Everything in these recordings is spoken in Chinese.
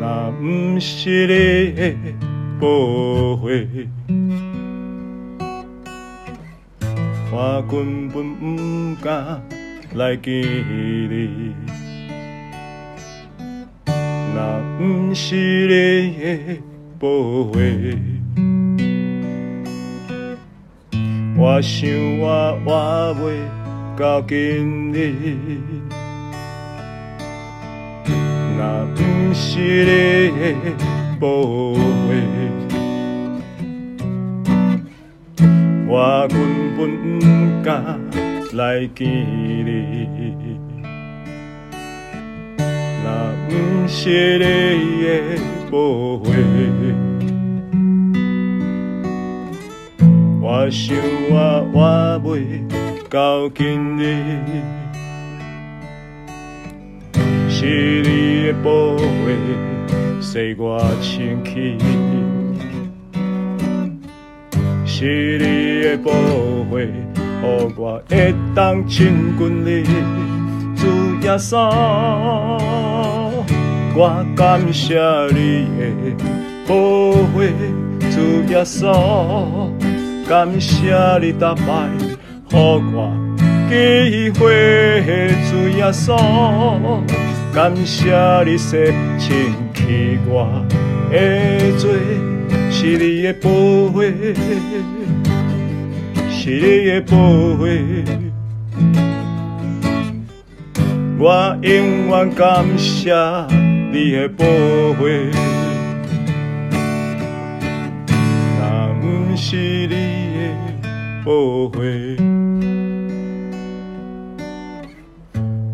若不是你的保护，我根本不敢来见你。若不是你的保护，我想我活袂到今日。若是你的保护，我根本不敢来见你。若不是你的保护，我想我活袂到今日。是你的保护，使我清气；是你的保护，予我会当亲近你。主耶稣，我感谢你的保护。主耶稣，感谢你打败，予我机会。主耶稣。感谢你洗清气我的罪，是你的保护，是你的保护，我永远感谢你的保护，若不是你的保护，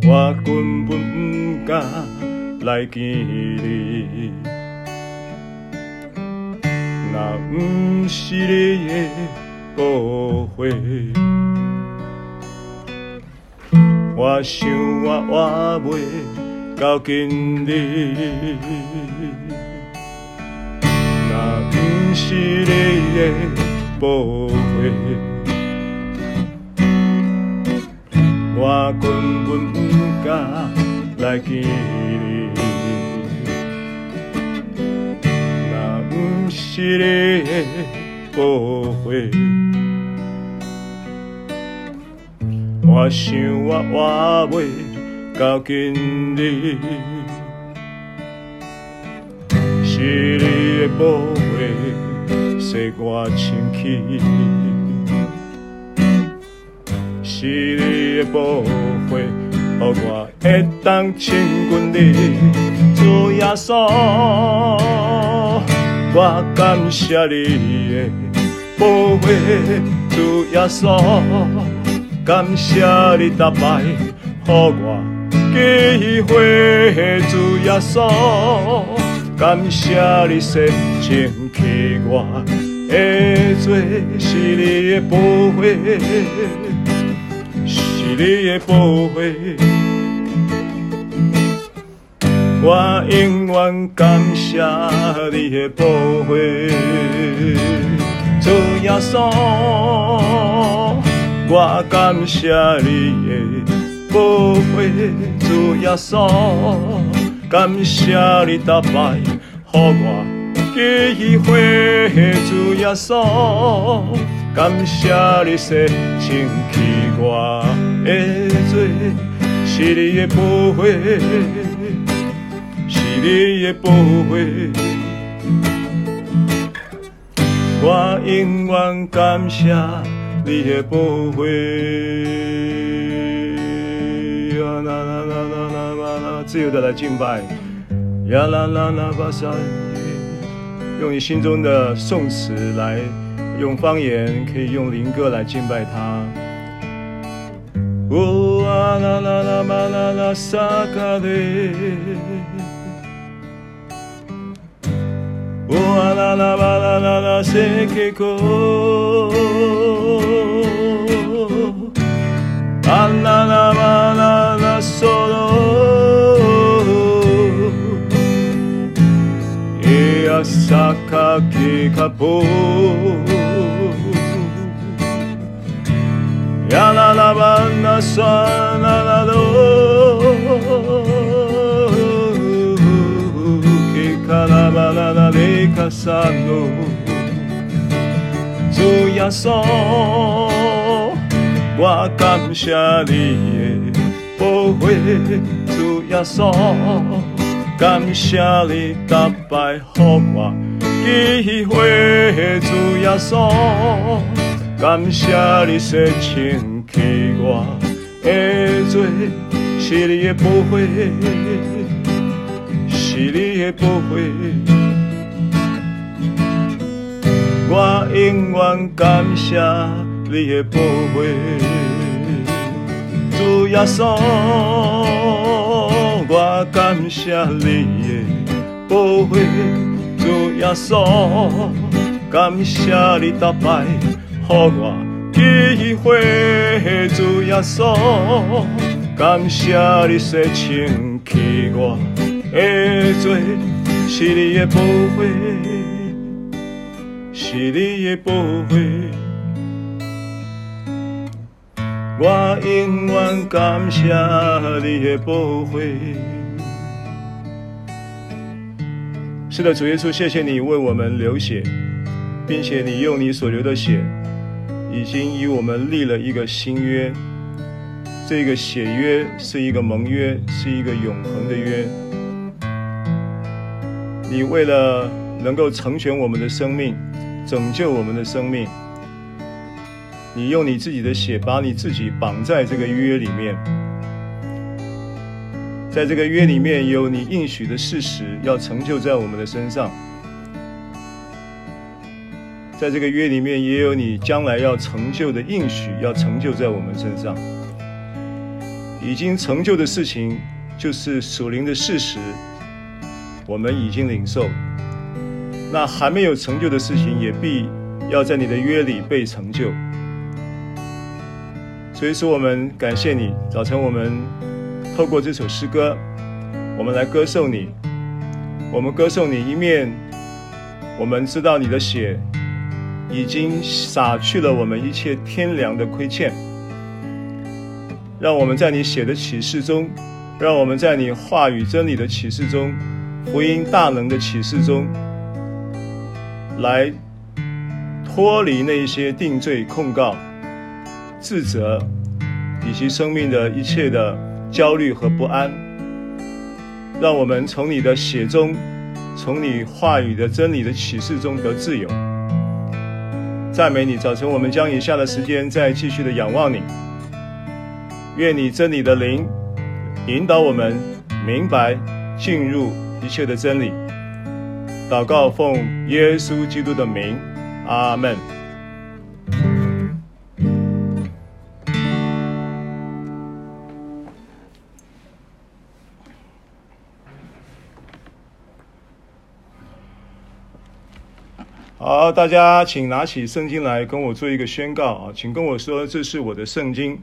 我根本。敢来见你，若不是你的误会，我想我活袂到今日。若不是你的误会，我根本敢。来见你，若不是你的保护，我想我活袂到今日。是你的保护，使我清气；是你的保护。予我会当亲近你，主耶稣，我感谢你的保护，主耶稣，感谢你打败，予我机会，主耶稣，感谢你洗净去我会做，是你的保护。你的保护，我永远感谢你的保护。主耶稣，我感谢你的保护。主耶稣，感谢你打败，予我机会。主耶稣，感谢你洗净去我。的罪，是你的保护，是你的保护，我永远感谢你的保护。呀啦啦啦啦啦啦啦，自由的来敬拜。呀啦啦啦巴沙，用你心中的颂词来，用方言可以用灵歌来敬拜他。哦啊啦啦啦嘛啦啦萨卡雷，哦啊啦啦嘛啦啦啦塞克科，啊啦啦嘛啦啦索罗，耶啊萨卡基卡波。呀啦啦吧那嗦啦啦哆，给亚撒路，主耶稣，我感谢你的宝血，主耶稣，感谢你打败给我机会，主耶稣，感谢你舍清去我的罪，是你的宝贝。是你的宝贝，我永远感谢你的宝贝。主耶稣，我感谢你的宝贝。主耶稣，感谢你打败给我机会。主耶稣，感谢你舍清去我。的罪，是你的宝血，是你的宝血，我永远感谢你的宝血。是的，主耶稣，谢谢你为我们流血，并且你用你所流的血，已经与我们立了一个新约。这个血约是一个盟约，是一个永恒的约。你为了能够成全我们的生命，拯救我们的生命，你用你自己的血把你自己绑在这个约里面，在这个约里面有你应许的事实要成就在我们的身上，在这个约里面也有你将来要成就的应许要成就在我们身上，已经成就的事情就是属灵的事实。我们已经领受，那还没有成就的事情，也必要在你的约里被成就。所以说，我们感谢你。早晨，我们透过这首诗歌，我们来歌颂你。我们歌颂你，一面我们知道你的血已经洒去了我们一切天良的亏欠，让我们在你写的启示中，让我们在你话语真理的启示中。福音大能的启示中，来脱离那些定罪、控告、自责，以及生命的一切的焦虑和不安，让我们从你的血中，从你话语的真理的启示中得自由。赞美你！早晨，我们将以下的时间再继续的仰望你。愿你真理的灵引导我们明白进入。一切的真理，祷告奉耶稣基督的名，阿门。好，大家请拿起圣经来跟我做一个宣告啊，请跟我说，这是我的圣经。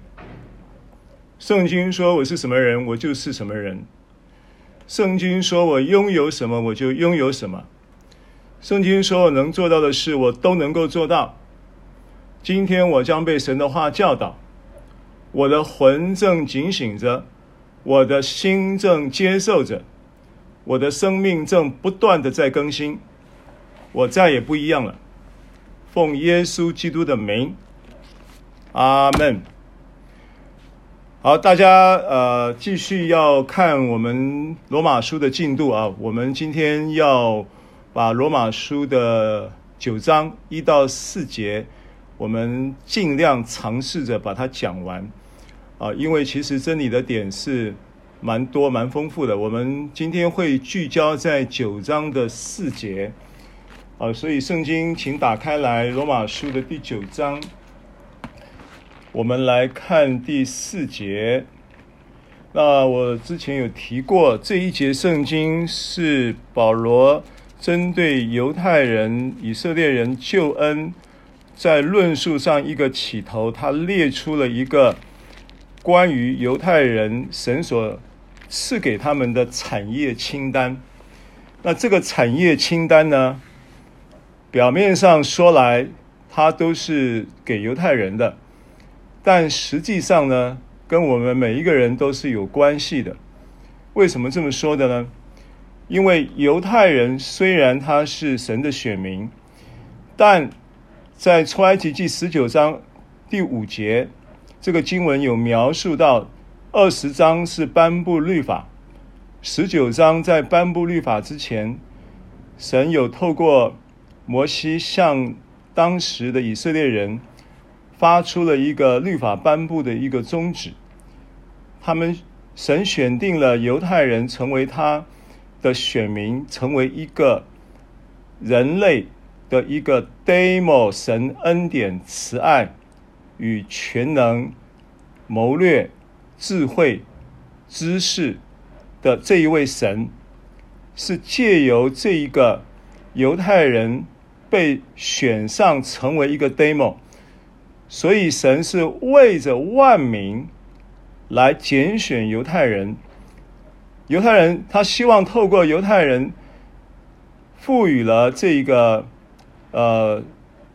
圣经说我是什么人，我就是什么人。圣经说：“我拥有什么，我就拥有什么。”圣经说：“我能做到的事，我都能够做到。”今天我将被神的话教导，我的魂正警醒着，我的心正接受着，我的生命正不断的在更新，我再也不一样了。奉耶稣基督的名，阿门。好，大家呃，继续要看我们罗马书的进度啊。我们今天要把罗马书的九章一到四节，我们尽量尝试着把它讲完啊。因为其实真理的点是蛮多、蛮丰富的。我们今天会聚焦在九章的四节啊，所以圣经请打开来，罗马书的第九章。我们来看第四节。那我之前有提过，这一节圣经是保罗针对犹太人、以色列人救恩，在论述上一个起头，他列出了一个关于犹太人神所赐给他们的产业清单。那这个产业清单呢，表面上说来，它都是给犹太人的。但实际上呢，跟我们每一个人都是有关系的。为什么这么说的呢？因为犹太人虽然他是神的选民，但在出埃及记十九章第五节，这个经文有描述到二十章是颁布律法，十九章在颁布律法之前，神有透过摩西向当时的以色列人发出了一个律法颁布的一个宗旨，他们神选定了犹太人成为他的选民，成为一个人类的一个 demo 神恩典慈爱与全能谋略智慧知识的这一位神，是借由这一个犹太人被选上成为一个 demo，所以神是为着万民来拣选犹太人。犹太人他希望透过犹太人赋予了这一个呃，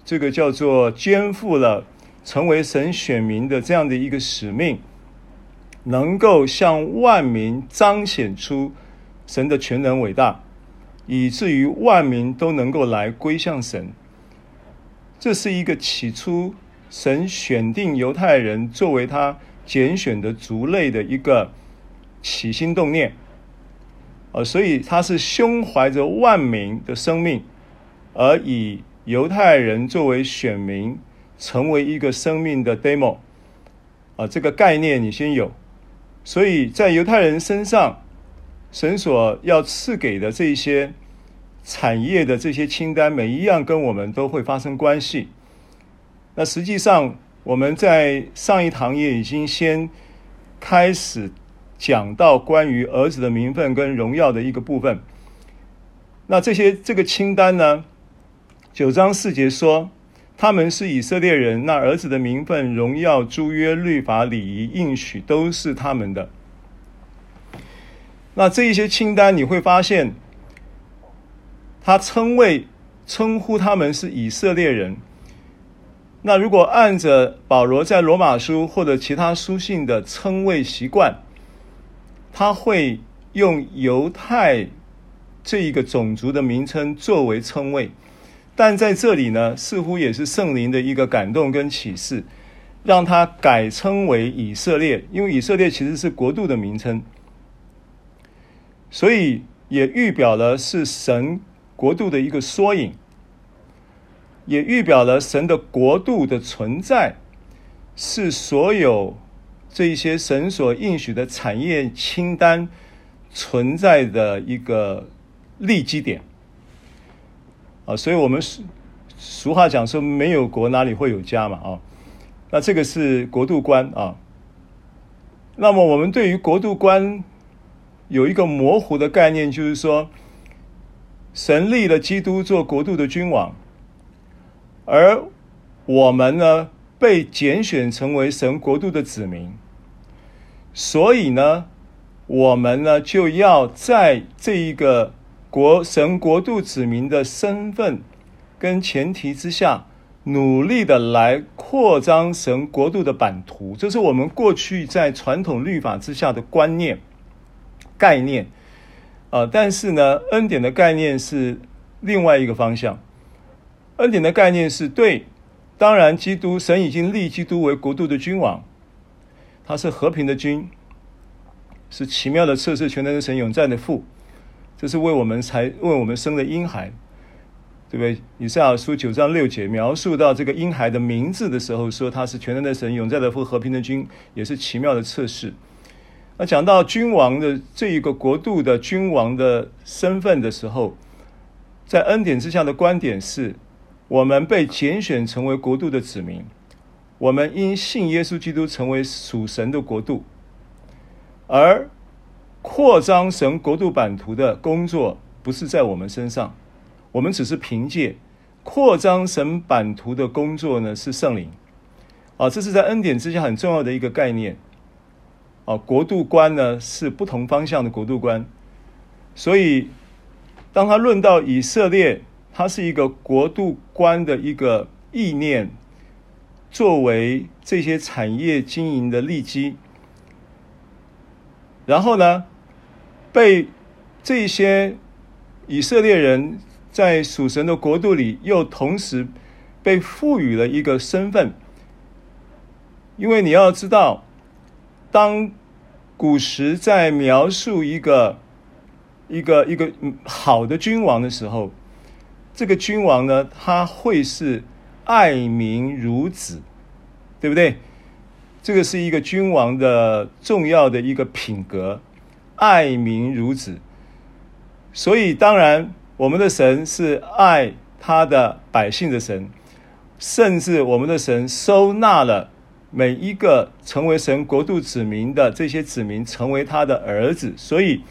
这个叫做肩负了成为神选民的这样的一个使命，能够向万民彰显出神的全能伟大。以至于万民都能够来归向神，这是一个起初神选定犹太人作为他拣选的族类的一个起心动念，呃，所以他是胸怀着万民的生命，而以犹太人作为选民，成为一个生命的 demo，啊，这个概念你先有，所以在犹太人身上。神所要赐给的这些产业的这些清单，每一样跟我们都会发生关系。那实际上，我们在上一堂也已经先开始讲到关于儿子的名分跟荣耀的一个部分。那这些这个清单呢，九章四节说，他们是以色列人，那儿子的名分、荣耀、诸约、律法、礼仪、应许，都是他们的。那这一些清单，你会发现，他称谓称呼他们是以色列人。那如果按着保罗在罗马书或者其他书信的称谓习惯，他会用犹太这一个种族的名称作为称谓，但在这里呢，似乎也是圣灵的一个感动跟启示，让他改称为以色列，因为以色列其实是国度的名称。所以也预表了是神国度的一个缩影，也预表了神的国度的存在是所有这一些神所应许的产业清单存在的一个立基点啊，所以我们俗俗话讲说，没有国哪里会有家嘛啊，那这个是国度观啊，那么我们对于国度观。有一个模糊的概念，就是说，神立了基督做国度的君王，而我们呢，被拣选成为神国度的子民，所以呢，我们呢就要在这一个国神国度子民的身份跟前提之下，努力的来扩张神国度的版图，这是我们过去在传统律法之下的观念。概念，啊，但是呢，恩典的概念是另外一个方向。恩典的概念是对，当然，基督神已经立基督为国度的君王，他是和平的君，是奇妙的测试全能的神永在的父，这是为我们才为我们生的婴孩，对不对？以赛亚书九章六节描述到这个婴孩的名字的时候，说他是全能的神永在的父，和平的君，也是奇妙的测试。那讲到君王的这一个国度的君王的身份的时候，在恩典之下的观点是，我们被拣选成为国度的子民，我们因信耶稣基督成为属神的国度，而扩张神国度版图的工作不是在我们身上，我们只是凭借扩张神版图的工作呢，是圣灵，啊，这是在恩典之下很重要的一个概念。啊，国度观呢是不同方向的国度观，所以当他论到以色列，它是一个国度观的一个意念，作为这些产业经营的利基，然后呢，被这些以色列人在属神的国度里，又同时被赋予了一个身份。因为你要知道，当古时在描述一个一个一个好的君王的时候，这个君王呢，他会是爱民如子，对不对？这个是一个君王的重要的一个品格，爱民如子。所以，当然，我们的神是爱他的百姓的神，甚至我们的神收纳了每一个成为神国度子民的这些子民，成为他的儿子。所以，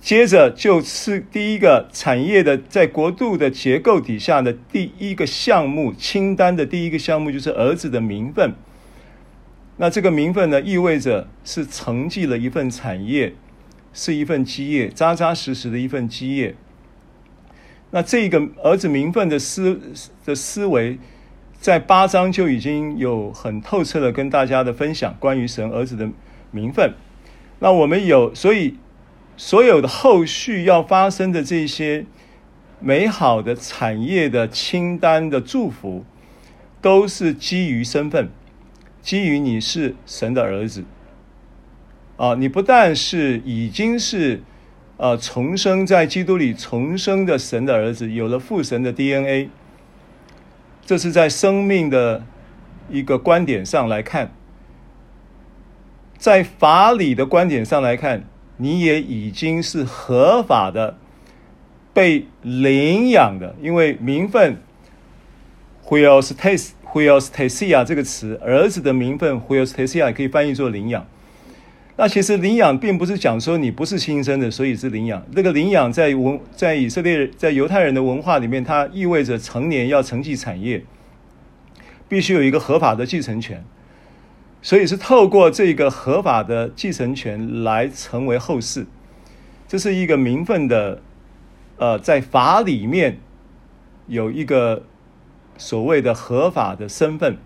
接着就是第一个产业的在国度的结构底下的第一个项目清单的第一个项目，就是儿子的名分。那这个名分呢，意味着是承继了一份产业，是一份基业，扎扎实实的一份基业。那这个儿子名分的思的思维，在八章就已经有很透彻的跟大家的分享关于神儿子的名分。那我们有，所以所有的后续要发生的这些美好的产业的清单的祝福，都是基于身份。基于你是神的儿子，啊，你不但是已经是，呃，重生在基督里重生的神的儿子，有了父神的 DNA，这是在生命的一个观点上来看，在法理的观点上来看，你也已经是合法的被领养的，因为名分，huiothesis huiothesia 这个词，儿子的名分 huiothesia 也可以翻译作领养。那其实领养并不是讲说你不是亲生的，所以是领养。这个领养在文在以色列在犹太人的文化里面，它意味着成年要承继产业，必须有一个合法的继承权。所以是透过这个合法的继承权来成为后世。这是一个名分的，呃，在法里面有一个。所谓的合法的身份，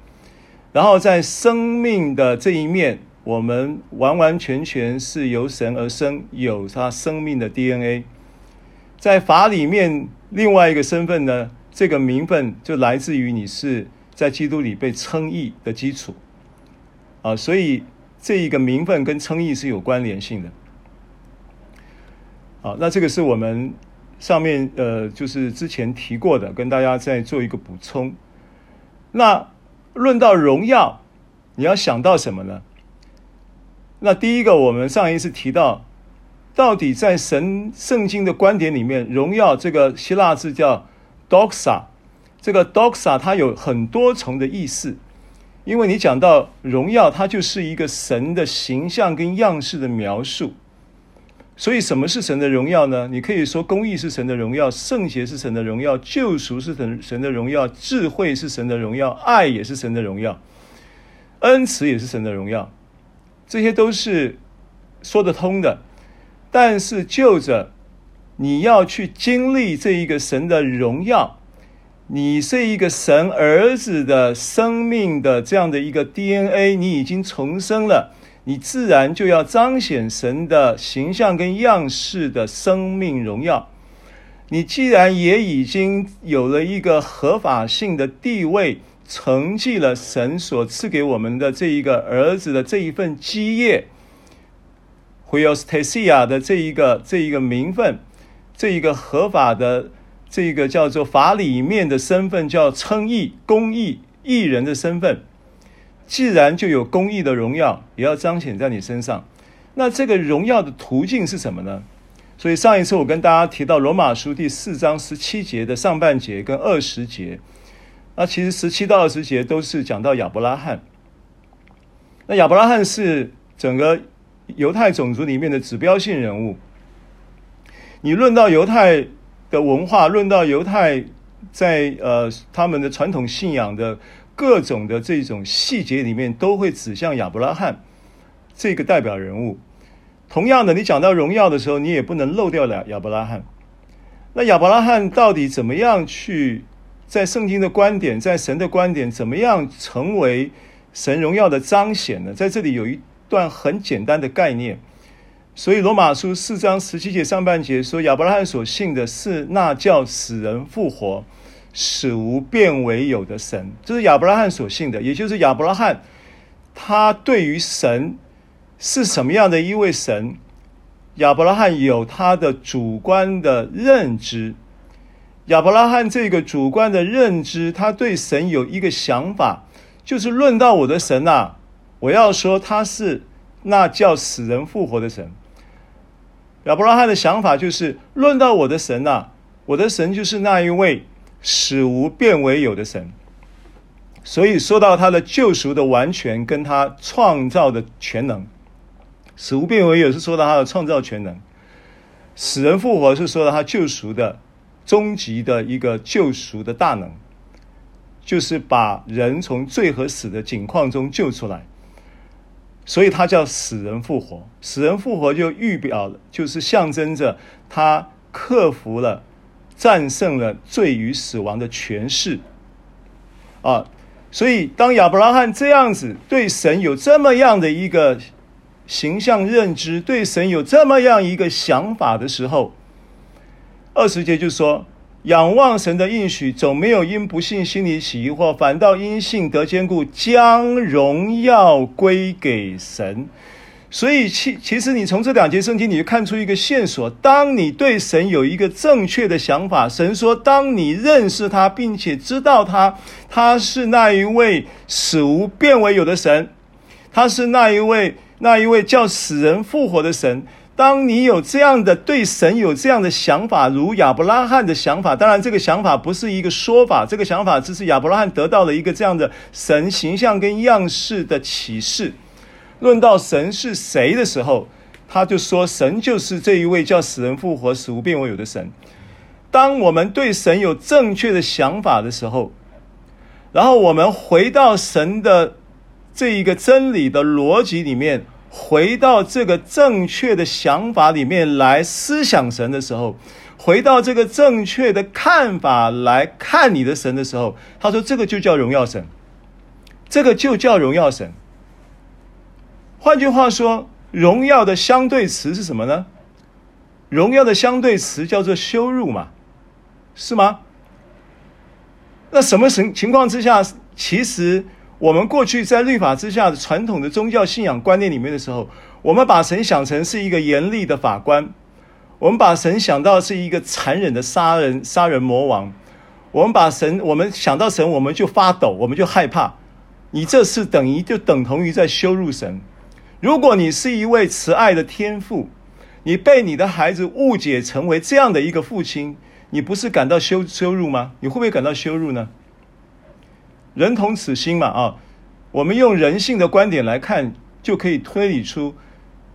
然后在生命的这一面，我们完完全全是由神而生，有他生命的 DNA。在法里面，另外一个身份呢，这个名分就来自于你是在基督里被称义的基础啊，所以这一个名分跟称义是有关联性的。啊，那这个是我们。上面呃，就是之前提过的，跟大家再做一个补充。那论到荣耀，你要想到什么呢？那第一个，我们上一次提到，到底在神圣经的观点里面，荣耀这个希腊字叫 doxa，这个 doxa 它有很多重的意思，因为你讲到荣耀，它就是一个神的形象跟样式的描述。所以，什么是神的荣耀呢？你可以说，公义是神的荣耀，圣洁是神的荣耀，救赎是神神的荣耀，智慧是神的荣耀，爱也是神的荣耀，恩慈也是神的荣耀，这些都是说得通的。但是，就着你要去经历这一个神的荣耀，你是一个神儿子的生命的这样的一个 DNA，你已经重生了。你自然就要彰显神的形象跟样式的生命荣耀。你既然也已经有了一个合法性的地位，承继了神所赐给我们的这一个儿子的这一份基业，huiothesia 的这一个这一个名分，这一个合法的这一个叫做法里面的身份，叫称义、公义、义人的身份。既然就有公义的荣耀，也要彰显在你身上。那这个荣耀的途径是什么呢？所以上一次我跟大家提到罗马书第四章十七节的上半节跟二十节，那其实十七到二十节都是讲到亚伯拉罕。那亚伯拉罕是整个犹太种族里面的指标性人物。你论到犹太的文化，论到犹太在呃他们的传统信仰的。各种的这种细节里面都会指向亚伯拉罕这个代表人物。同样的，你讲到荣耀的时候，你也不能漏掉了亚伯拉罕。那亚伯拉罕到底怎么样去在圣经的观点，在神的观点，怎么样成为神荣耀的彰显呢？在这里有一段很简单的概念，所以罗马书四章十七节上半节说，亚伯拉罕所信的是那叫死人复活、使无变为有的神，这是亚伯拉罕所信的，也就是亚伯拉罕他对于神是什么样的一位神，亚伯拉罕有他的主观的认知。亚伯拉罕这个主观的认知，他对神有一个想法，就是论到我的神呐，我要说他是那叫死人复活的神。亚伯拉罕的想法就是论到我的神呐，我的神就是那一位使无变为有的神。所以说到他的救赎的完全，跟他创造的全能，使无变为有是说到他的创造全能，死人复活是说到他救赎的。终极的一个救赎的大能，就是把人从罪和死的境况中救出来，所以他叫死人复活。死人复活就预表了，就是象征着他克服了、战胜了罪与死亡的权势啊。所以当亚伯拉罕这样子对神有这么样的一个形象认知，对神有这么样一个想法的时候，二十节就说：“仰望神的应许，总没有因不信心里起疑惑，反倒因信得坚固，将荣耀归给神。”所以，其其实你从这两节圣经，你就看出一个线索：当你对神有一个正确的想法，神说，当你认识他，并且知道他，他是那一位使无变为有的神，他是那一位那一位叫死人复活的神。当你有这样的对神有这样的想法，如亚伯拉罕的想法，当然这个想法不是一个说法，这个想法只是亚伯拉罕得到了一个这样的神形象跟样式的启示。论到神是谁的时候，他就说神就是这一位叫死人复活、死无变为有的神。当我们对神有正确的想法的时候，然后我们回到神的这一个真理的逻辑里面。回到这个正确的想法里面来思想神的时候，回到这个正确的看法来看你的神的时候，他说这个就叫荣耀神，这个就叫荣耀神。换句话说，荣耀的相对词是什么呢？荣耀的相对词叫做羞辱嘛，是吗？那什么情情况之下，其实？我们过去在律法之下的传统的宗教信仰观念里面的时候，我们把神想成是一个严厉的法官，我们把神想到是一个残忍的杀人杀人魔王，我们把神，我们想到神，我们就发抖，我们就害怕。你这是等于就等同于在羞辱神。如果你是一位慈爱的天父，你被你的孩子误解成为这样的一个父亲，你不是感到羞羞辱吗？你会不会感到羞辱呢？人同此心嘛，啊，我们用人性的观点来看，就可以推理出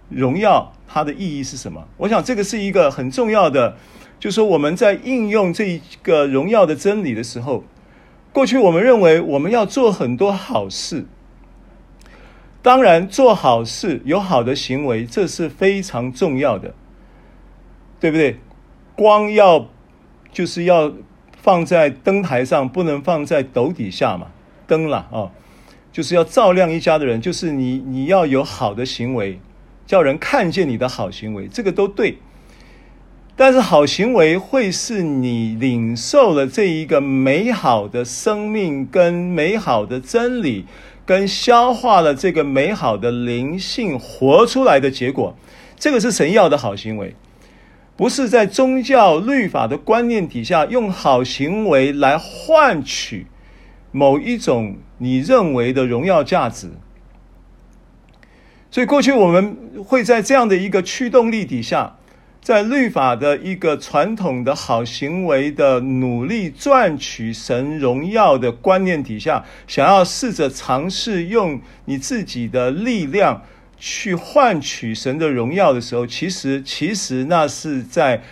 荣耀它的意义是什么。我想这个是一个很重要的，就是说我们在应用这一个荣耀的真理的时候，过去我们认为我们要做很多好事，当然做好事有好的行为，这是非常重要的，对不对？光要就是要。放在灯台上，不能放在斗底下嘛？灯啦，哦，就是要照亮一家的人，就是你，你要有好的行为，叫人看见你的好行为，这个都对。但是好行为会是你领受了这一个美好的生命跟美好的真理，跟消化了这个美好的灵性活出来的结果，这个是神要的好行为。不是在宗教律法的观念底下，用好行为来换取某一种你认为的荣耀价值。所以过去我们会在这样的一个驱动力底下，在律法的一个传统的好行为的努力赚取神荣耀的观念底下，想要试着尝试用你自己的力量。去换取神的荣耀的时候，其实其实那是在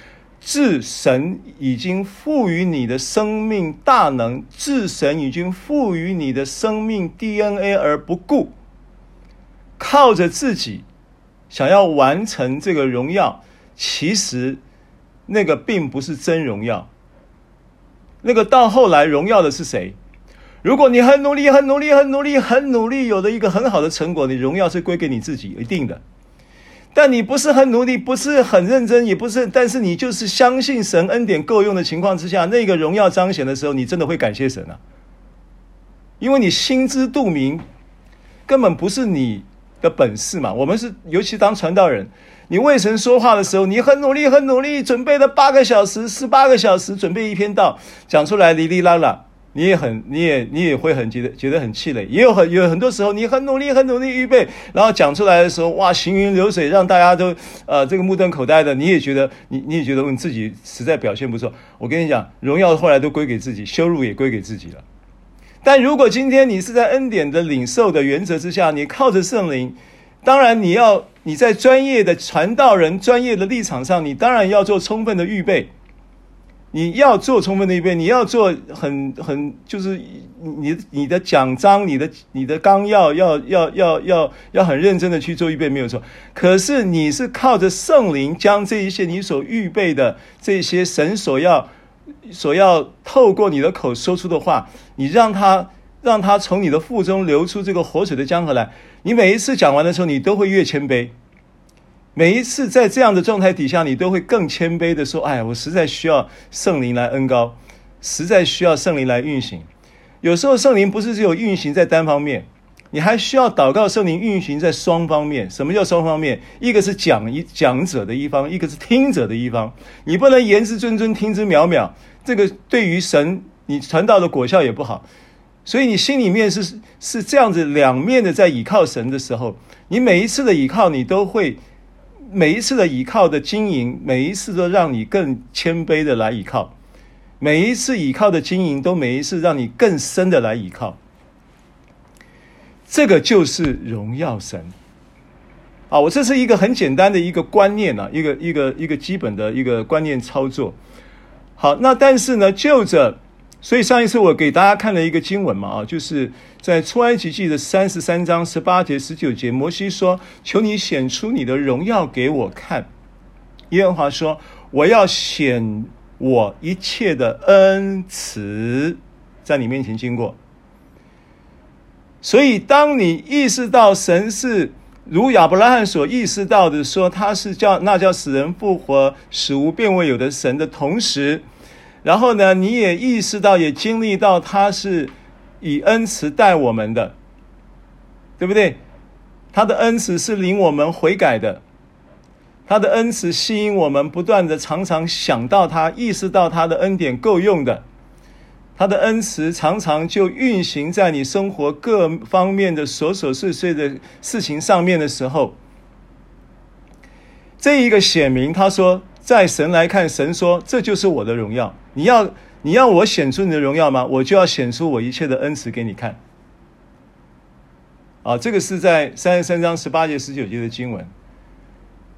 置神已经赋予你的生命大能，置神已经赋予你的生命 DNA 而不顾，靠着自己想要完成这个荣耀，其实那个并不是真荣耀，那个到后来荣耀的是谁？如果你很努力、很努力、很努力、很努力，有了一个很好的成果，你荣耀是归给你自己，一定的。但你不是很努力，不是很认真，也不是，但是你就是相信神恩典够用的情况之下，那个荣耀彰显的时候，你真的会感谢神啊，因为你心知肚明，根本不是你的本事嘛。我们是，尤其当传道人，你为神说话的时候，你很努力，很努力，准备了八个小时、十八个小时，准备一篇道，讲出来哩哩啦啦。你也很，你也你也会很觉得觉得很气馁，也有很有很多时候，你很努力很努力预备，然后讲出来的时候，哇，行云流水，让大家都呃这个目瞪口呆的。你也觉得你你也觉得你自己实在表现不错。我跟你讲，荣耀后来都归给自己，羞辱也归给自己了。但如果今天你是在恩典的领受的原则之下，你靠着圣灵，当然你要你在专业的传道人专业的立场上，你当然要做充分的预备。你要做充分的预备，你要做很很就是你你的讲章、你的你的纲要要要要要要很认真的去做预备，没有错。可是你是靠着圣灵将这一些你所预备的这些神所要所要透过你的口说出的话，你让他让他从你的腹中流出这个活水的江河来。你每一次讲完的时候，你都会越谦卑。每一次在这样的状态底下，你都会更谦卑的说：“哎，我实在需要圣灵来恩膏，实在需要圣灵来运行。有时候圣灵不是只有运行在单方面，你还需要祷告圣灵运行在双方面。什么叫双方面？一个是讲一讲者的一方，一个是听者的一方。你不能言之谆谆，听之渺渺。这个对于神，你传道的果效也不好。所以你心里面是是这样子两面的在倚靠神的时候，你每一次的倚靠，你都会。”每一次的倚靠的经营，每一次都让你更谦卑的来倚靠；每一次倚靠的经营，都每一次让你更深的来倚靠。这个就是荣耀神啊！我这是一个很简单的一个观念啊，一个一个一个基本的一个观念操作。好，那但是呢，就着。所以上一次我给大家看了一个经文嘛，啊，就是在出埃及记的三十三章十八节、十九节，摩西说：“求你显出你的荣耀给我看。”耶和华说：“我要显我一切的恩慈在你面前经过。”所以，当你意识到神是如亚伯拉罕所意识到的，说他是叫那叫死人复活、死无变为有的神的同时，然后呢，你也意识到，也经历到，他是以恩慈待我们的，对不对？他的恩慈是领我们悔改的，他的恩慈吸引我们不断的常常想到他，意识到他的恩典够用的，他的恩慈常常就运行在你生活各方面的琐琐碎碎的事情上面的时候，这一个显明，他说。在神来看，神说：“这就是我的荣耀。你要你要我显出你的荣耀吗？我就要显出我一切的恩慈给你看。”啊，这个是在三十三章十八节、十九节的经文。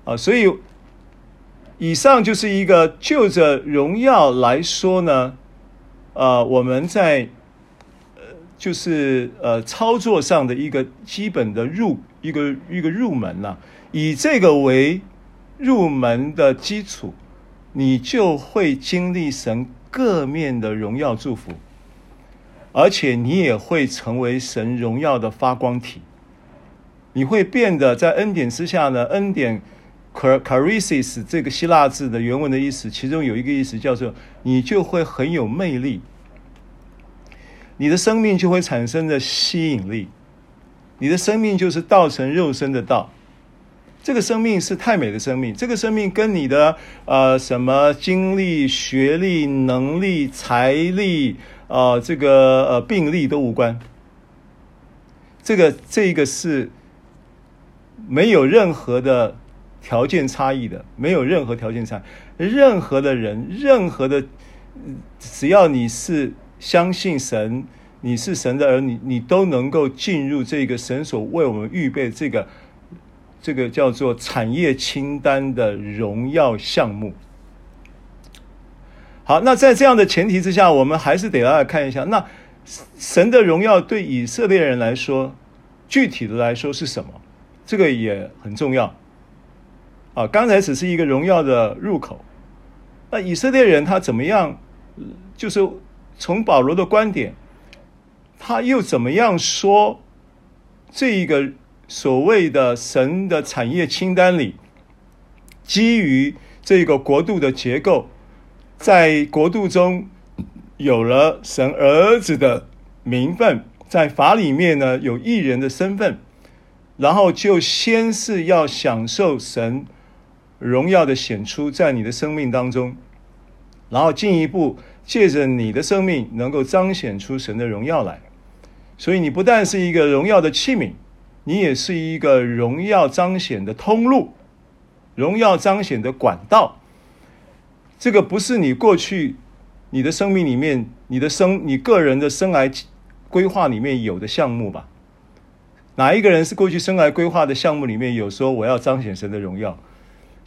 啊，所以以上就是一个就着荣耀来说呢，呃，我们在呃，就是呃操作上的一个基本的入一个一个入门了，以这个为。入门的基础，你就会经历神各面的荣耀祝福，而且你也会成为神荣耀的发光体。你会变得在恩典之下呢？恩典 （charis） 这个希腊字的原文的意思，其中有一个意思叫做你就会很有魅力，你的生命就会产生的吸引力，你的生命就是道成肉身的道。这个生命是太美的生命，这个生命跟你的呃什么经历、学历、能力、财力、呃，这个呃病历都无关。这个这个是没有任何的条件差异的，没有任何条件差。任何的人，任何的，只要你是相信神，你是神的儿女，你都能够进入这个神所为我们预备这个。这个叫做产业清单的荣耀项目。好，那在这样的前提之下，我们还是得来看一下，那神的荣耀对以色列人来说，具体的来说是什么？这个也很重要。啊，刚才只是一个荣耀的入口，那以色列人他怎么样？就是从保罗的观点，他又怎么样说这一个？所谓的神的产业清单里，基于这个国度的结构，在国度中有了神儿子的名分，在法里面呢有义人的身份，然后就先是要享受神荣耀的显出在你的生命当中，然后进一步借着你的生命能够彰显出神的荣耀来，所以你不但是一个荣耀的器皿，你也是一个荣耀彰显的通路，荣耀彰显的管道。这个不是你过去你的生命里面你的生你个人的生来规划里面有的项目吧？哪一个人是过去生来规划的项目里面有说我要彰显神的荣耀？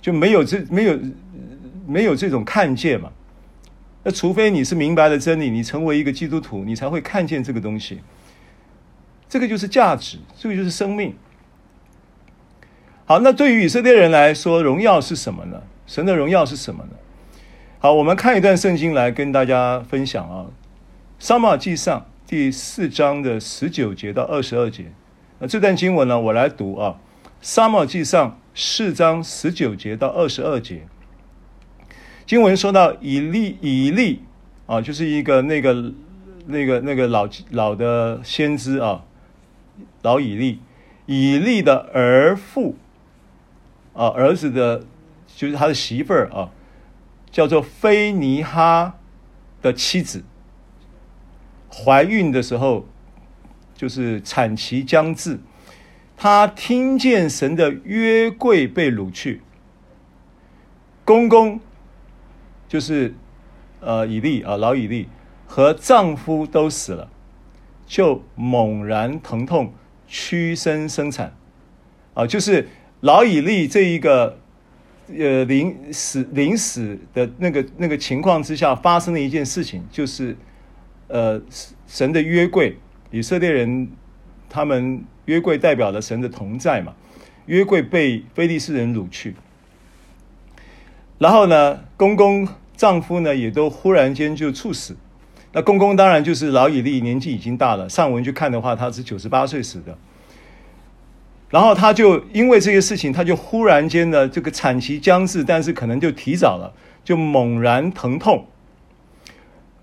就没有这没有没有这种看见嘛？那除非你是明白了真理，你成为一个基督徒，你才会看见这个东西。这个就是价值，这个就是生命。好，那对于以色列人来说，荣耀是什么呢？神的荣耀是什么呢？好，我们看一段圣经来跟大家分享啊，《撒母耳记上》第四章的十九节到二十二节。那这段经文呢，我来读啊，《撒母耳记上》。四章十九节到二十二节，经文说到以利以利啊，就是一个那个那个那个老老的先知啊，老以利，以利的儿妇啊，儿子的，就是他的媳妇儿啊，叫做菲尼哈的妻子，怀孕的时候就是产期将至。他听见神的约柜被掳去，公公就是呃以利啊老以利和丈夫都死了，就猛然疼痛，屈身生产啊，就是老以利这一个呃临死临死的那个那个情况之下发生的一件事情，就是呃神的约柜，以色列人他们。约柜代表了神的同在嘛？约柜被非利士人掳去，然后呢，公公丈夫呢也都忽然间就猝死。那公公当然就是老以利，年纪已经大了。上文去看的话，他是九十八岁死的。然后他就因为这个事情，他就忽然间的，这个产期将至，但是可能就提早了，就猛然疼痛，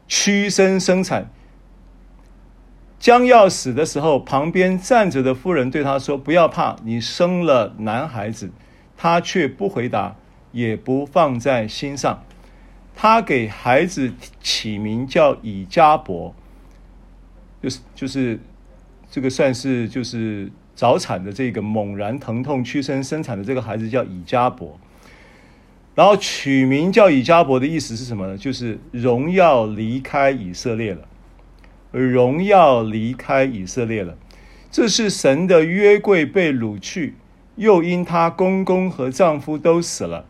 屈身生产。将要死的时候，旁边站着的夫人对他说：“不要怕，你生了男孩子。”他却不回答，也不放在心上。他给孩子起名叫以迦博，就是就是这个算是就是早产的这个猛然疼痛屈身生产的这个孩子叫以迦博。然后取名叫以迦博的意思是什么呢？就是荣耀离开以色列了。荣耀离开以色列了，这是神的约柜被掳去，又因她公公和丈夫都死了。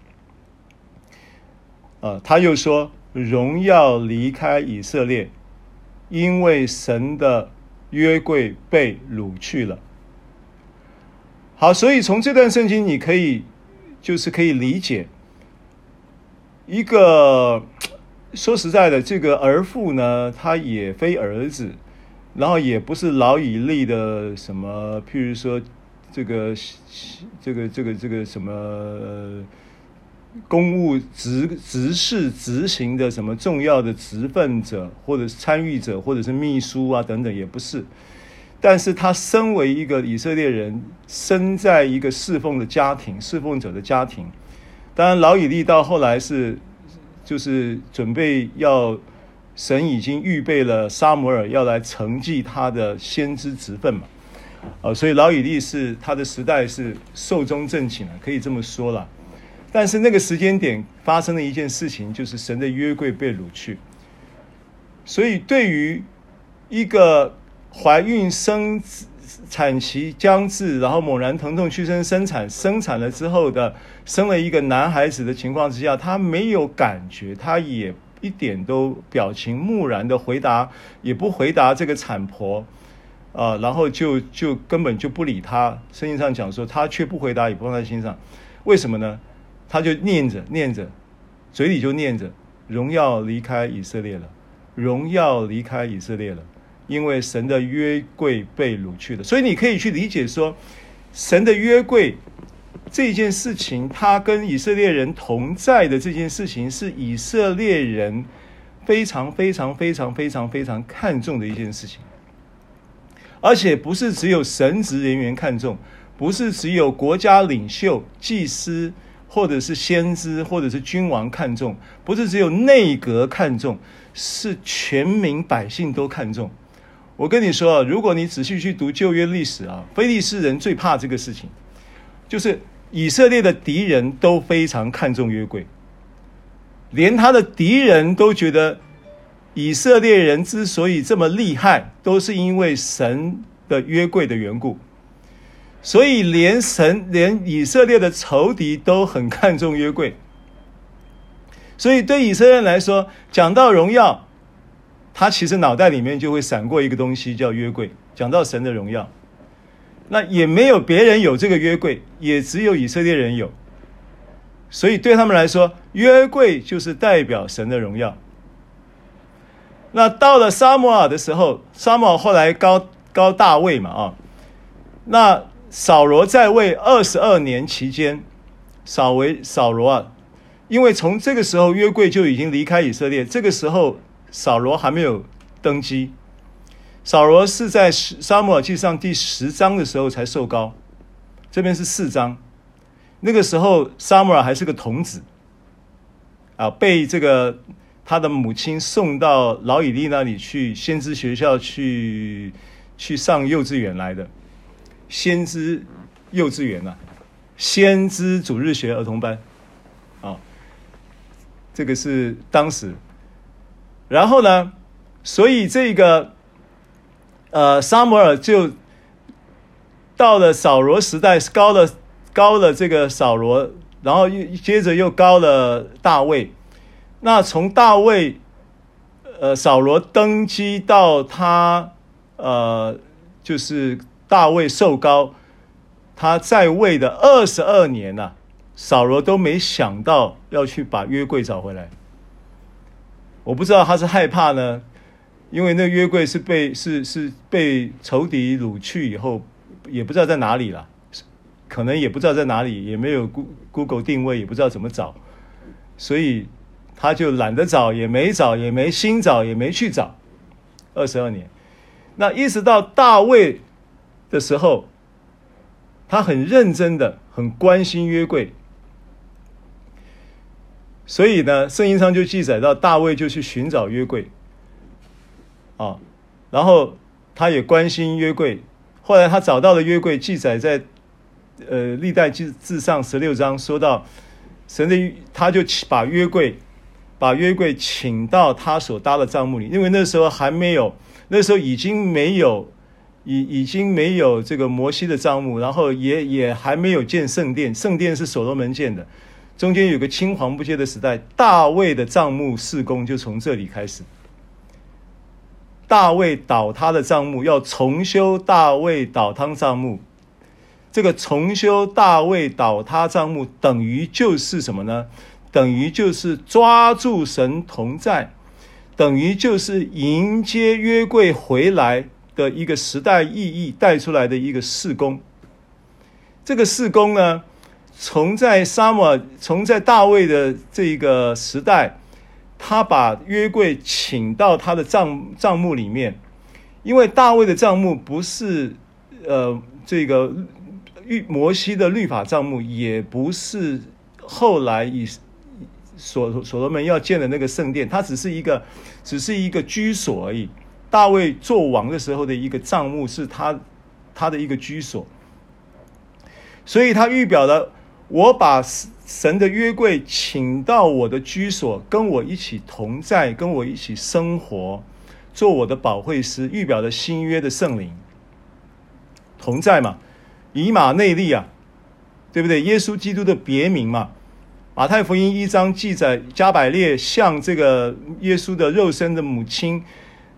呃，他又说荣耀离开以色列，因为神的约柜被掳去了。好，所以从这段圣经你可以就是可以理解一个。说实在的，这个儿妇呢，他也非儿子，然后也不是老以利的什么，譬如说这个这个这个这个什么公务执执事执行的什么重要的职分者，或者参与者，或者是秘书啊等等，也不是。但是他身为一个以色列人，生在一个侍奉的家庭，侍奉者的家庭。当然，老以利到后来是。就是准备要，神已经预备了撒摩尔要来承继他的先知职分嘛，啊，所以老以利是他的时代是寿终正寝了，可以这么说了。但是那个时间点发生了一件事情，就是神的约柜被掳去。所以对于一个怀孕生。产期将至，然后猛然疼痛，屈身生产，生产了之后的生了一个男孩子的情况之下，他没有感觉，他也一点都表情木然的回答，也不回答这个产婆，啊、然后就就根本就不理他。圣经上讲说，他却不回答，也不放在心上，为什么呢？他就念着念着，嘴里就念着，荣耀离开以色列了，荣耀离开以色列了。因为神的约柜被掳去了，所以你可以去理解说，神的约柜这件事情，他跟以色列人同在的这件事情，是以色列人非常非常非常非常非常看重的一件事情，而且不是只有神职人员看重，不是只有国家领袖、祭司，或者是先知，或者是君王看重，不是只有内阁看重，是全民百姓都看重。我跟你说，如果你仔细去读旧约历史啊，非利士人最怕这个事情，就是。以色列的敌人都非常看重约柜，连他的敌人都觉得以色列人之所以这么厉害，都是因为神的约柜的缘故。所以连神、连以色列的仇敌都很看重约柜。所以对以色列人来说，讲到荣耀，他其实脑袋里面就会闪过一个东西，叫约柜。讲到神的荣耀。那也没有别人有这个约柜，也只有以色列人有，所以对他们来说，约柜就是代表神的荣耀。那到了撒母耳的时候，撒母耳后来高高大卫嘛啊，那扫罗在位二十二年期间，扫为扫罗啊，因为从这个时候约柜就已经离开以色列，这个时候扫罗还没有登基。扫罗是在《撒母耳记上》第十章的时候才受膏，这边是四章。那个时候，撒母耳还是个童子，啊，被这个他的母亲送到老以利那里去先知学校去去上幼稚园来的，先知幼稚园呐、啊，先知主日学儿童班，啊，这个是当时。然后呢，所以这个。呃，撒摩尔就到了扫罗时代，高了高了这个扫罗，然后又接着又高了大卫。那从大卫，呃，扫罗登基到他，呃，就是大卫受高，他在位的二十二年呐、啊，扫罗都没想到要去把约柜找回来。我不知道他是害怕呢。因为那约柜是被是是被仇敌掳去以后，也不知道在哪里了，可能也不知道在哪里，也没有 Google 定位，也不知道怎么找，所以他就懒得找，也没找，也没心找，也没去找。二十二年，那一直到大卫的时候，他很认真的，很关心约柜，所以呢，圣经上就记载到大卫就去寻找约柜。啊，然后他也关心约柜，后来他找到了约柜，记载在呃历代记志上十六章，说到神的，他就把约柜把约柜请到他所搭的帐幕里，因为那时候还没有，那时候已经没有，已已经没有这个摩西的帐目，然后也也还没有建圣殿，圣殿是所罗门建的，中间有个青黄不接的时代，大卫的帐幕事工就从这里开始。大卫倒塌的账目，要重修大卫倒塌账目。这个重修大卫倒塌账目，等于就是什么呢？等于就是抓住神同在，等于就是迎接约柜回来的一个时代意义带出来的一个事工。这个事工呢，从在撒母耳，从在大卫的这个时代。他把约柜请到他的帐帐幕里面，因为大卫的帐幕不是呃这个律摩西的律法帐幕，也不是后来以所所罗门要建的那个圣殿，它只是一个只是一个居所而已。大卫做王的时候的一个帐幕是他他的一个居所，所以他预表了我把。神的约柜请到我的居所，跟我一起同在，跟我一起生活，做我的保惠师，预表的新约的圣灵同在嘛？以马内利啊，对不对？耶稣基督的别名嘛。马太福音一章记载，加百列向这个耶稣的肉身的母亲，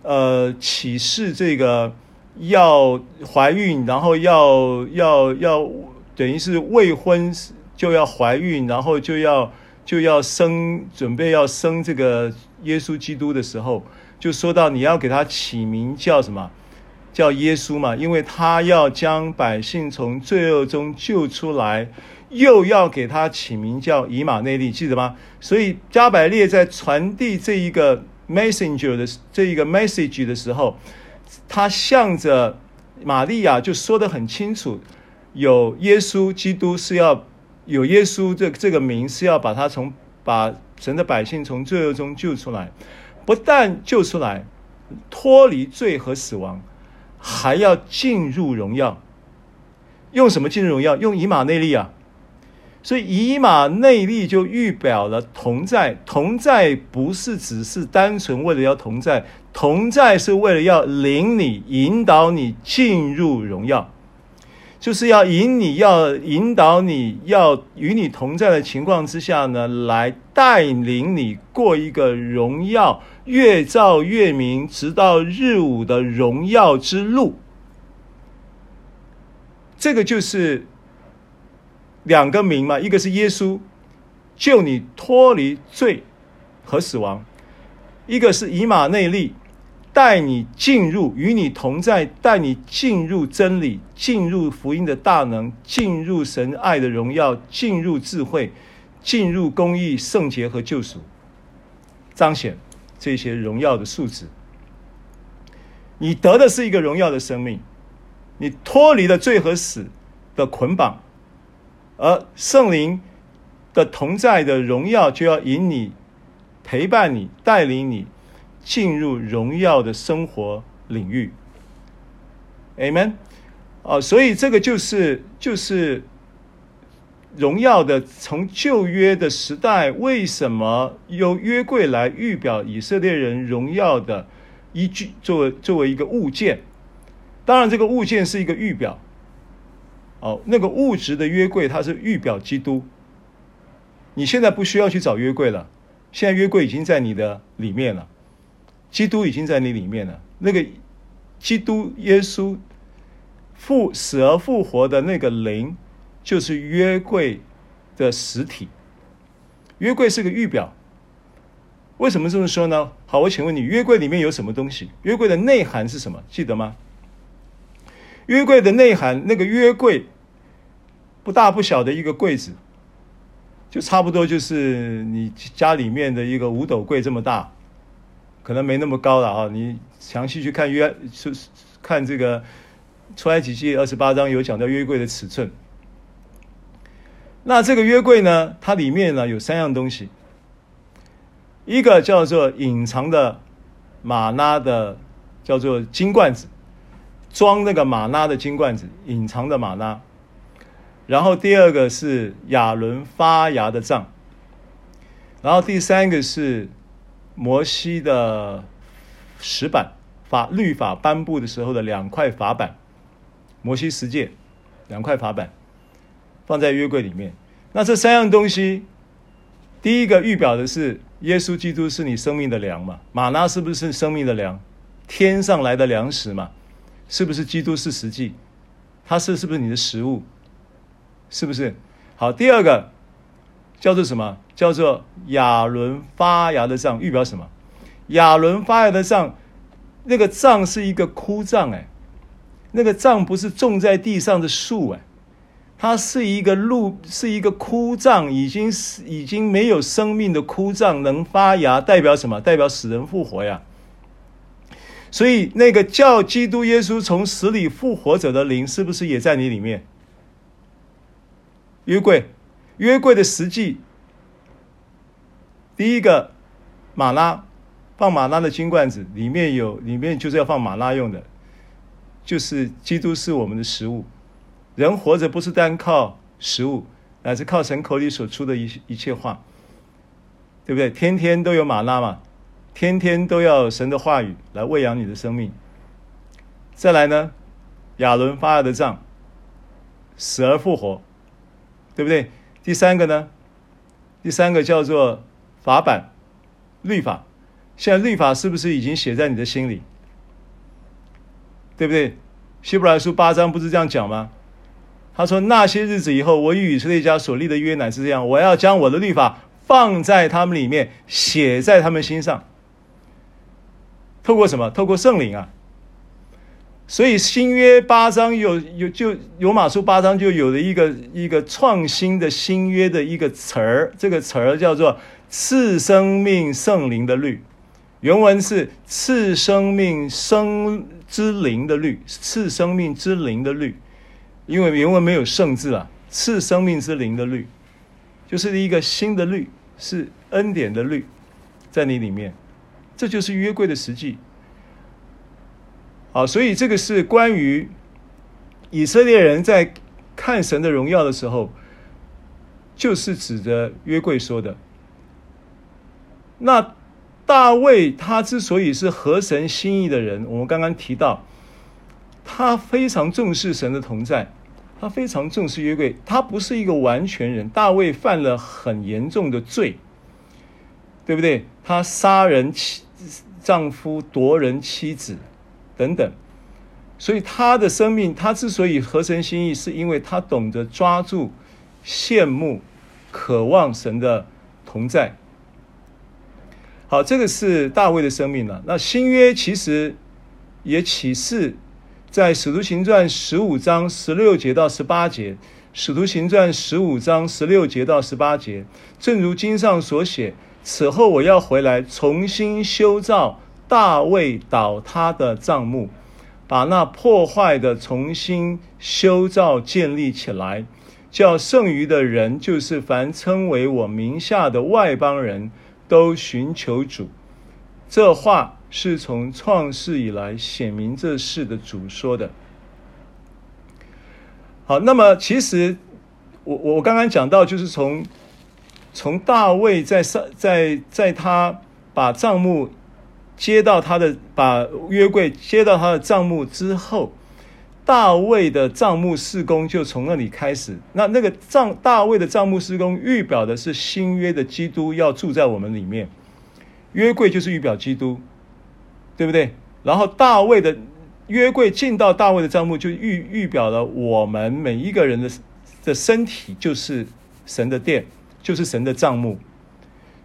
呃，启示这个要怀孕，然后要要要，等于是未婚。就要怀孕，然后就要就要生，准备要生这个耶稣基督的时候，就说到你要给他起名叫什么？叫耶稣嘛，因为他要将百姓从罪恶中救出来，又要给他起名叫以马内利，记得吗？所以加百列在传递这一个 messenger 的这一个 message 的时候，他向着玛利亚就说得很清楚，有耶稣基督是要有耶稣这这个名是要把他从把神的百姓从罪恶中救出来，不但救出来，脱离罪和死亡，还要进入荣耀。用什么进入荣耀？用以马内利啊！所以以马内利就预表了同在，同在不是只是单纯为了要同在，同在是为了要领你、引导你进入荣耀，就是要引你、要引导你、要与你同在的情况之下呢，来带领你过一个荣耀越照越明，直到日午的荣耀之路。这个就是。两个名嘛，一个是耶稣救你脱离罪和死亡，一个是以马内利带你进入与你同在，带你进入真理，进入福音的大能，进入神爱的荣耀，进入智慧，进入公义、圣洁和救赎，彰显这些荣耀的素质。你得的是一个荣耀的生命，你脱离了罪和死的捆绑。而圣灵的同在的荣耀，就要引你、陪伴你、带领你进入荣耀的生活领域。Amen。啊，所以这个就是就是荣耀的。从旧约的时代，为什么由约柜来预表以色列人荣耀的依据，作为作为一个物件？当然，这个物件是一个预表。哦，那个物质的约柜，它是预表基督。你现在不需要去找约柜了，现在约柜已经在你的里面了，基督已经在你里面了。那个基督耶稣复死而复活的那个灵，就是约柜的实体。约柜是个预表。为什么这么说呢？好，我请问你，约柜里面有什么东西？约柜的内涵是什么？记得吗？约柜的内涵，那个约柜不大不小的一个柜子，就差不多就是你家里面的一个五斗柜这么大，可能没那么高了啊。你详细去看约，是看这个出埃及记二十八章有讲到约柜的尺寸。那这个约柜呢，它里面呢有三样东西，一个叫做隐藏的玛拉的，叫做金罐子。装那个玛拉的金罐子，隐藏的玛拉。然后第二个是亚伦发芽的杖，然后第三个是摩西的石板，法律法颁布的时候的两块法板，摩西十诫两块法板放在约柜里面。那这三样东西，第一个预表的是耶稣基督是你生命的粮嘛？玛拉是不是生命的粮？天上来的粮食嘛？是不是基督是实际？他是是不是你的食物？是不是？好，第二个叫做什么？叫做亚伦发芽的杖，预表什么？亚伦发芽的杖，那个杖是一个枯杖，哎，那个杖不是种在地上的树，哎，它是一个路，是一个枯杖，已经是已经没有生命的枯杖，能发芽，代表什么？代表死人复活呀。所以，那个叫基督耶稣从死里复活者的灵，是不是也在你里面？约柜，约柜的实际，第一个马拉，放马拉的金罐子，里面有，里面就是要放马拉用的，就是基督是我们的食物。人活着不是单靠食物，乃是靠神口里所出的一一切话，对不对？天天都有马拉嘛。天天都要神的话语来喂养你的生命。再来呢，亚伦发芽的杖，死而复活，对不对？第三个呢，第三个叫做法版律法。现在律法是不是已经写在你的心里？对不对？希伯来书八章不是这样讲吗？他说：“那些日子以后，我与以色列家所立的约乃是这样，我要将我的律法放在他们里面，写在他们心上。”透过什么？透过圣灵啊！所以新约八章有有就罗马书八章就有了一个一个创新的新约的一个词儿，这个词儿叫做赐生命圣灵的律，原文是赐生命生之灵的律，赐生命之灵的律，因为原文没有圣字啊，赐生命之灵的律，就是一个新的律，是恩典的律，在你里面，这就是约柜的实际。啊，所以这个是关于以色列人在看神的荣耀的时候，就是指着约柜说的。那大卫他之所以是合神心意的人，我们刚刚提到，他非常重视神的同在，他非常重视约柜，他不是一个完全人。大卫犯了很严重的罪，对不对？他杀人丈夫，夺人妻子。等等，所以他的生命，他之所以合神心意，是因为他懂得抓住、羡慕、渴望神的同在。好，这个是大卫的生命了。那新约其实也启示在使徒行传十五章十六节到十八节，使徒行传十五章十六节到十八节，正如经上所写：此后我要回来，重新修造。大卫倒塌的帐幕，把那破坏的重新修造建立起来，叫剩余的人，就是凡称为我名下的外邦人都寻求主。这话是从创世以来显明这事的主说的。好，那么其实我我刚刚讲到，就是从从大卫在上在在他把账目。接到他的把约柜接到他的账目之后，大卫的账目事工就从那里开始。那那个账大卫的账目事工预表的是新约的基督要住在我们里面，约柜就是预表基督，对不对？然后大卫的约柜进到大卫的账目，就预预表了我们每一个人的的身体就是神的殿，就是神的账目。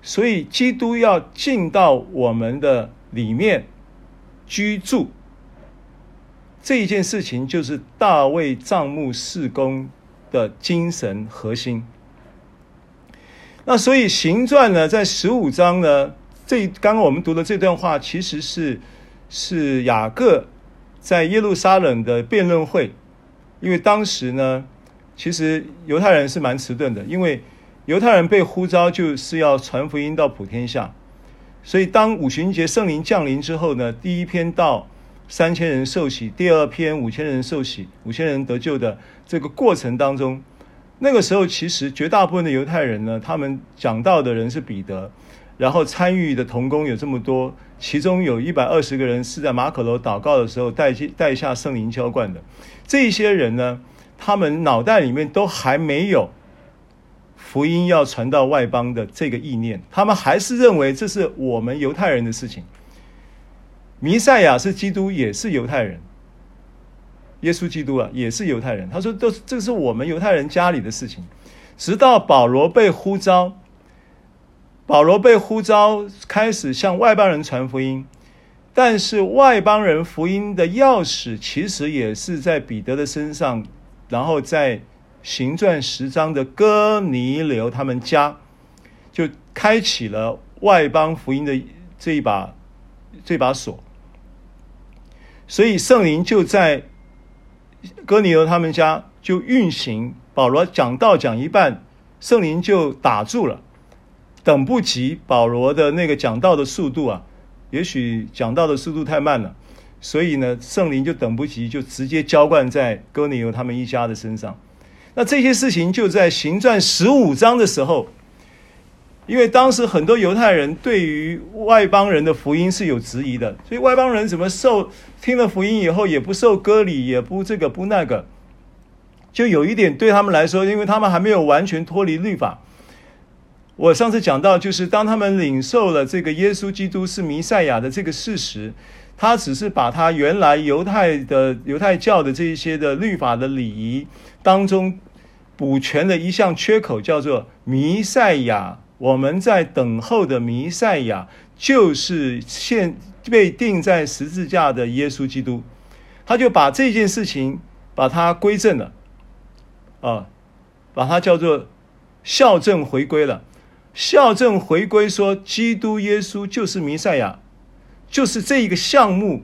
所以基督要进到我们的。里面居住这一件事情，就是大卫账目事工的精神核心。那所以行传呢，在十五章呢，这刚刚我们读的这段话，其实是是雅各在耶路撒冷的辩论会。因为当时呢，其实犹太人是蛮迟钝的，因为犹太人被呼召就是要传福音到普天下。所以，当五旬节圣灵降临之后呢，第一篇到三千人受洗，第二篇五千人受洗，五千人得救的这个过程当中，那个时候其实绝大部分的犹太人呢，他们讲道的人是彼得，然后参与的同工有这么多，其中有一百二十个人是在马可楼祷告的时候带带下圣灵浇灌的，这些人呢，他们脑袋里面都还没有。福音要传到外邦的这个意念，他们还是认为这是我们犹太人的事情。弥赛亚是基督，也是犹太人。耶稣基督啊，也是犹太人。他说：“都这是我们犹太人家里的事情。”直到保罗被呼召，保罗被呼召开始向外邦人传福音，但是外邦人福音的钥匙其实也是在彼得的身上，然后在。行传十章的哥尼流他们家，就开启了外邦福音的这一把这把锁，所以圣灵就在哥尼流他们家就运行。保罗讲道讲一半，圣灵就打住了，等不及保罗的那个讲道的速度啊，也许讲道的速度太慢了，所以呢，圣灵就等不及，就直接浇灌在哥尼流他们一家的身上。那这些事情就在行传十五章的时候，因为当时很多犹太人对于外邦人的福音是有质疑的，所以外邦人怎么受听了福音以后也不受割礼，也不这个不那个，就有一点对他们来说，因为他们还没有完全脱离律法。我上次讲到，就是当他们领受了这个耶稣基督是弥赛亚的这个事实。他只是把他原来犹太的犹太教的这一些的律法的礼仪当中补全的一项缺口，叫做弥赛亚。我们在等候的弥赛亚，就是现被钉在十字架的耶稣基督。他就把这件事情把它归正了，啊，把它叫做校正回归了。校正回归说，基督耶稣就是弥赛亚，就是这一个项目。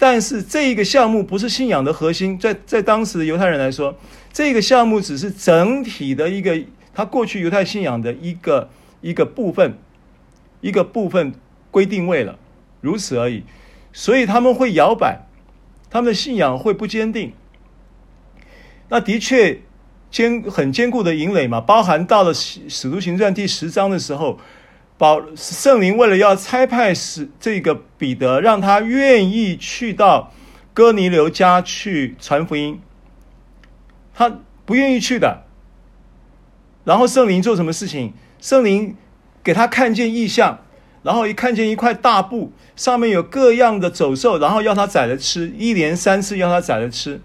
但是这一个项目不是信仰的核心，在在当时的犹太人来说，这个项目只是整体的一个他过去犹太信仰的一个一个部分，一个部分规定位了，如此而已。所以他们会摇摆，他们的信仰会不坚定。那的确坚很坚固的营垒嘛，包含到了使使徒行传第十章的时候。保圣灵为了要差派使这个彼得，让他愿意去到哥尼流家去传福音，他不愿意去的。然后圣灵做什么事情？圣灵给他看见异象，然后一看见一块大布，上面有各样的走兽，然后要他宰了吃，一连三次要他宰了吃。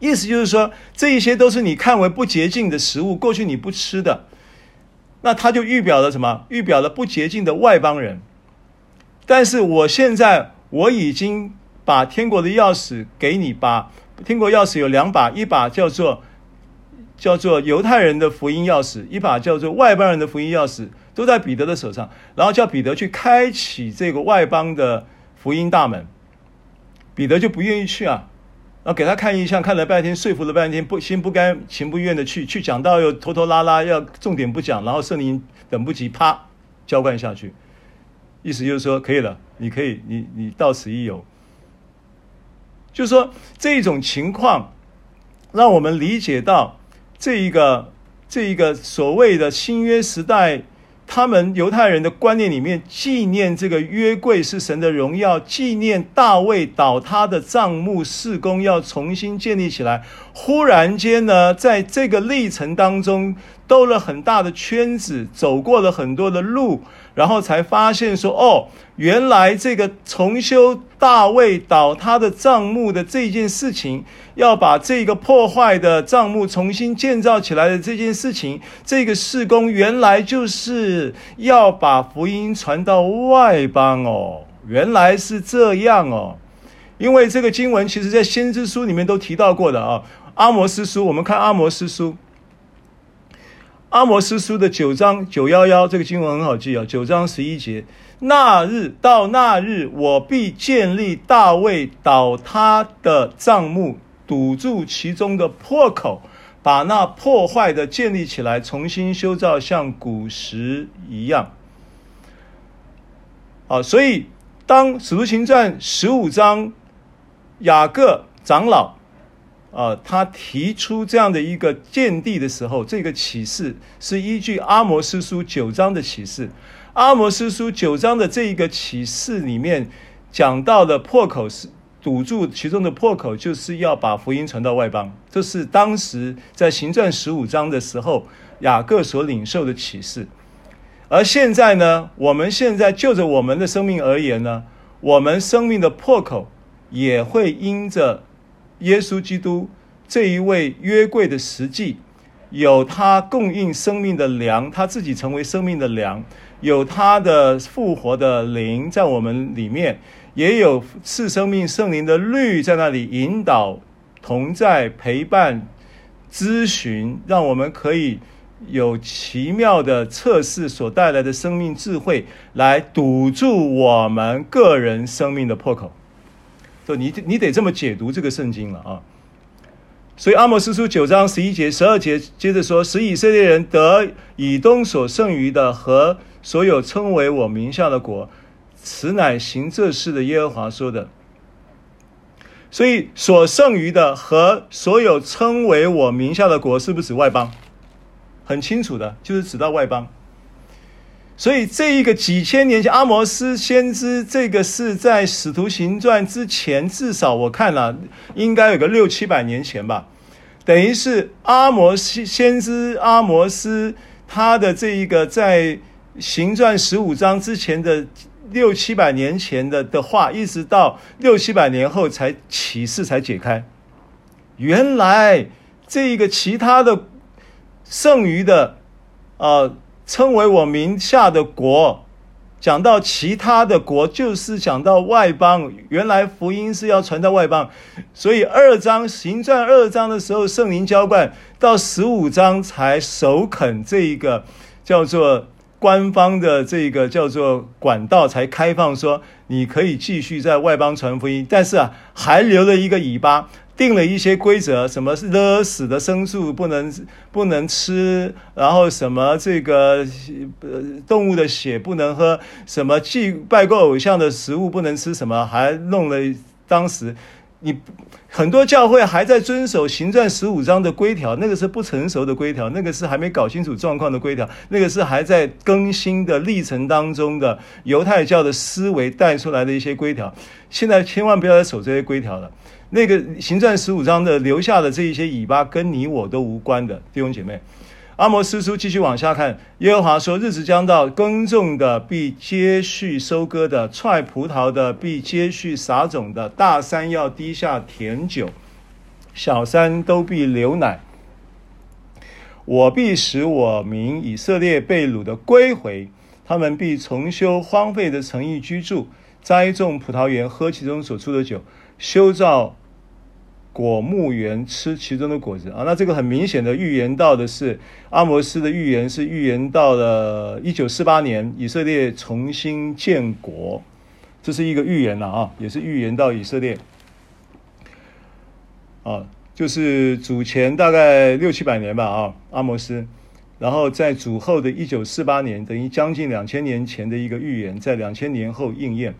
意思就是说，这一些都是你看为不洁净的食物，过去你不吃的。那他就预表了什么？预表了不洁净的外邦人。但是我现在我已经把天国的钥匙给你，把天国钥匙有两把，一把叫做叫做犹太人的福音钥匙，一把叫做外邦人的福音钥匙，都在彼得的手上。然后叫彼得去开启这个外邦的福音大门，彼得就不愿意去啊。然后给他看异象，看了半天，说服了半天，不心不甘情不愿的去，去讲到又拖拖拉拉，要重点不讲，然后圣灵等不及，啪，浇灌下去，意思就是说可以了，你可以，你你到此一游。就是说这种情况，让我们理解到这一个这一个所谓的新约时代。他们犹太人的观念里面，纪念这个约柜是神的荣耀，纪念大卫倒塌的帐幕事工要重新建立起来。忽然间呢，在这个历程当中，兜了很大的圈子，走过了很多的路。然后才发现说，哦，原来这个重修大卫倒塌的帐幕的这件事情，要把这个破坏的帐幕重新建造起来的这件事情，这个事工原来就是要把福音传到外邦哦，原来是这样哦，因为这个经文其实在先知书里面都提到过的啊，阿摩斯书，我们看阿摩斯书。阿摩司书的九章九幺幺这个经文很好记啊，九章十一节，那日到那日，我必建立大卫倒塌的帐幕，堵住其中的破口，把那破坏的建立起来，重新修造，像古时一样。啊，所以当使徒行传十五章，雅各长老。啊，他提出这样的一个见地的时候，这个启示是依据阿摩司书九章的启示。阿摩司书九章的这一个启示里面讲到的破口是堵住其中的破口，就是要把福音传到外邦。这是当时在行传十五章的时候雅各所领受的启示。而现在呢，我们现在就着我们的生命而言呢，我们生命的破口也会因着。耶稣基督这一位约柜的实际，有他供应生命的粮，他自己成为生命的粮，有他的复活的灵在我们里面，也有赐生命圣灵的律在那里引导、同在、陪伴、咨询，让我们可以有奇妙的测试所带来的生命智慧，来堵住我们个人生命的破口。你你得这么解读这个圣经了啊！所以阿摩斯书九章十一节、十二节接着说：“使以色列人得以东所剩余的和所有称为我名下的国，此乃行这事的耶和华说的。”所以所剩余的和所有称为我名下的国，是不是指外邦？很清楚的，就是指到外邦。所以这一个几千年前，阿摩斯先知，这个是在使徒行传之前，至少我看了，应该有个六七百年前吧。等于是阿摩斯先知阿摩斯他的这一个在行传十五章之前的六七百年前的的话，一直到六七百年后才启示才解开。原来这一个其他的剩余的，呃。称为我名下的国，讲到其他的国，就是讲到外邦。原来福音是要传到外邦，所以二章行传二章的时候，圣灵浇灌，到十五章才首肯这一个叫做官方的这个叫做管道才开放，说你可以继续在外邦传福音，但是啊，还留了一个尾巴。定了一些规则，什么是勒死的牲畜不能不能吃，然后什么这个呃动物的血不能喝，什么祭拜过偶像的食物不能吃，什么还弄了当时你很多教会还在遵守行传十五章的规条，那个是不成熟的规条，那个是还没搞清楚状况的规条，那个是还在更新的历程当中的犹太教的思维带出来的一些规条，现在千万不要再守这些规条了。那个行传十五章的留下的这一些尾巴，跟你我都无关的弟兄姐妹。阿摩司书继续往下看，耶和华说：日子将到，耕种的必接续收割的，踹葡萄的必接续撒种的。大山要滴下甜酒，小山都必流奶。我必使我民以色列被掳的归回，他们必重修荒废的城邑居住，栽种葡萄园，喝其中所出的酒，修造。果木园吃其中的果子啊，那这个很明显的预言到的是阿摩斯的预言，是预言到了一九四八年以色列重新建国，这是一个预言了啊，也是预言到以色列啊，就是主前大概六七百年吧啊，阿摩斯，然后在主后的一九四八年，等于将近两千年前的一个预言，在两千年后应验，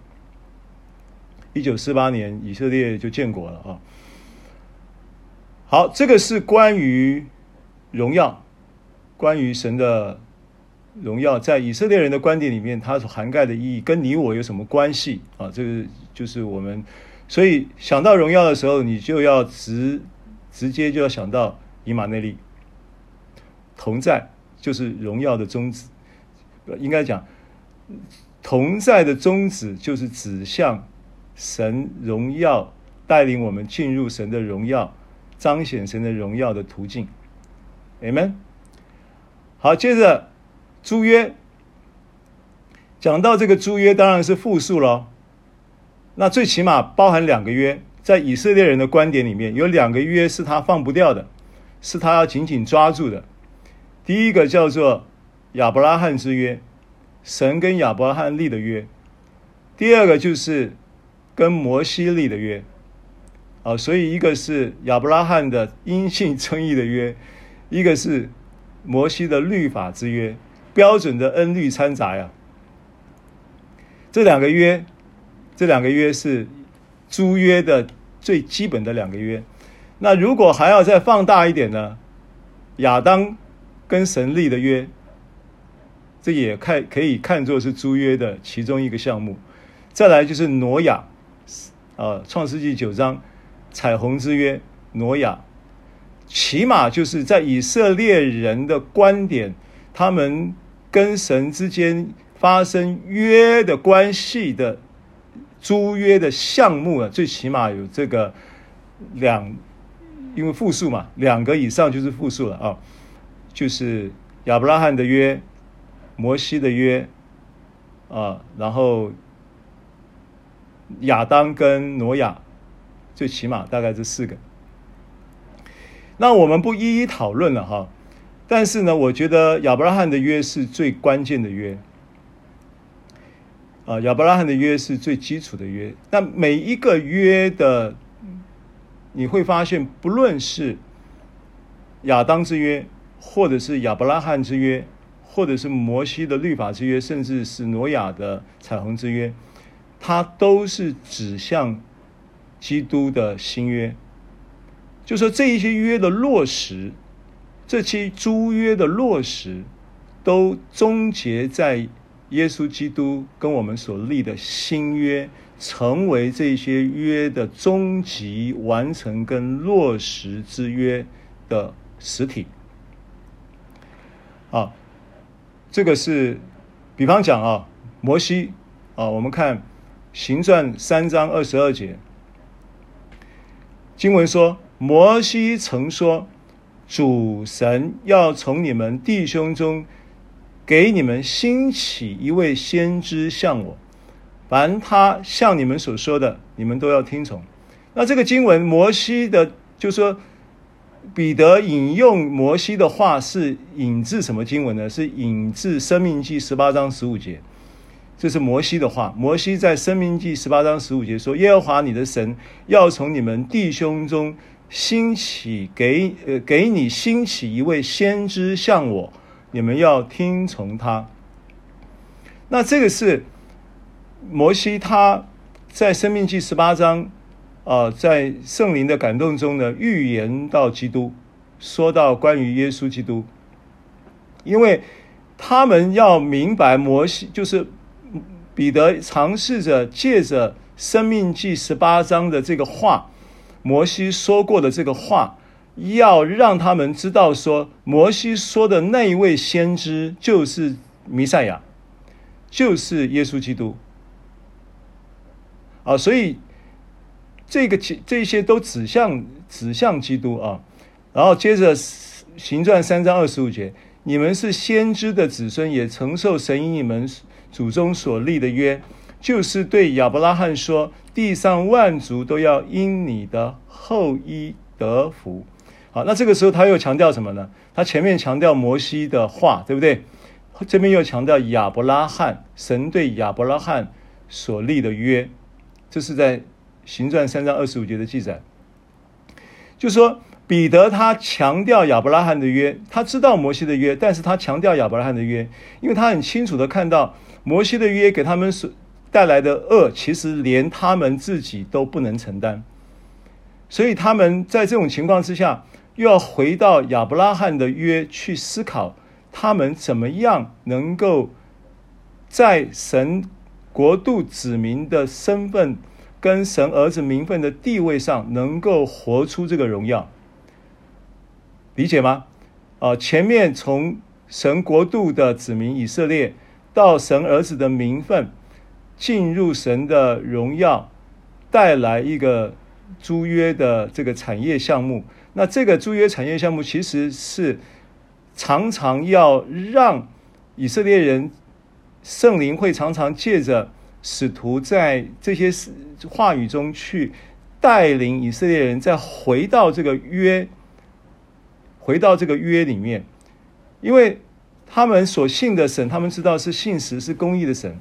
一九四八年以色列就建国了啊。好，这个是关于荣耀，关于神的荣耀，在以色列人的观点里面，它所涵盖的意义跟你我有什么关系啊？这个就是我们，所以想到荣耀的时候，你就要直直接就要想到以马内利同在，就是荣耀的宗旨。应该讲同在的宗旨，就是指向神荣耀，带领我们进入神的荣耀。彰显神的荣耀的途径，Amen。好，接着诸约，讲到这个诸约，当然是复数喽。那最起码包含两个约，在以色列人的观点里面，有两个约是他放不掉的，是他要紧紧抓住的。第一个叫做亚伯拉罕之约，神跟亚伯拉罕立的约；第二个就是跟摩西立的约。啊，所以一个是亚伯拉罕的因信称义的约，一个是摩西的律法之约，标准的恩律掺杂呀。这两个约，这两个约是诸约的最基本的两个约。那如果还要再放大一点呢？亚当跟神立的约，这也看可以看作是诸约的其中一个项目。再来就是挪亚，啊，创世纪九章。彩虹之约，挪亚，起码就是在以色列人的观点，他们跟神之间发生约的关系的租约的项目啊，最起码有这个两，因为复数嘛，两个以上就是复数了啊，就是亚伯拉罕的约，摩西的约，啊，然后亚当跟挪亚。最起码大概这四个，那我们不一一讨论了哈。但是呢，我觉得亚伯拉罕的约是最关键的约，啊，亚伯拉罕的约是最基础的约。那每一个约的，你会发现，不论是亚当之约，或者是亚伯拉罕之约，或者是摩西的律法之约，甚至是挪亚的彩虹之约，它都是指向。基督的新约，就说这一些约的落实，这些诸约的落实，都终结在耶稣基督跟我们所立的新约，成为这些约的终极完成跟落实之约的实体。啊，这个是，比方讲啊，摩西啊，我们看行传三章二十二节。经文说：“摩西曾说，主神要从你们弟兄中给你们兴起一位先知像我，凡他向你们所说的，你们都要听从。那这个经文，摩西的，就说彼得引用摩西的话，是引自什么经文呢？是引自《生命记》十八章十五节。这是摩西的话。摩西在《申命记》十八章十五节说：“耶和华你的神要从你们弟兄中兴起给呃给你兴起一位先知像我，你们要听从他。”那这个是摩西他在《申命记》十八章啊、呃，在圣灵的感动中呢，预言到基督，说到关于耶稣基督，因为他们要明白摩西就是。彼得尝试着借着《生命记》十八章的这个话，摩西说过的这个话，要让他们知道说，摩西说的那一位先知就是弥赛亚，就是耶稣基督。啊，所以这个这些都指向指向基督啊。然后接着《行传》三章二十五节，你们是先知的子孙，也承受神以你们。祖宗所立的约，就是对亚伯拉罕说：“地上万族都要因你的后裔得福。”好，那这个时候他又强调什么呢？他前面强调摩西的话，对不对？这边又强调亚伯拉罕，神对亚伯拉罕所立的约，这是在行传三章二十五节的记载。就说彼得他强调亚伯拉罕的约，他知道摩西的约，但是他强调亚伯拉罕的约，因为他很清楚的看到。摩西的约给他们所带来的恶，其实连他们自己都不能承担，所以他们在这种情况之下，又要回到亚伯拉罕的约去思考，他们怎么样能够在神国度子民的身份跟神儿子名分的地位上，能够活出这个荣耀，理解吗？啊，前面从神国度的子民以色列。到神儿子的名分，进入神的荣耀，带来一个诸约的这个产业项目。那这个诸约产业项目其实是常常要让以色列人圣灵会常常借着使徒在这些话语中去带领以色列人再回到这个约，回到这个约里面，因为。他们所信的神，他们知道是信实、是公义的神，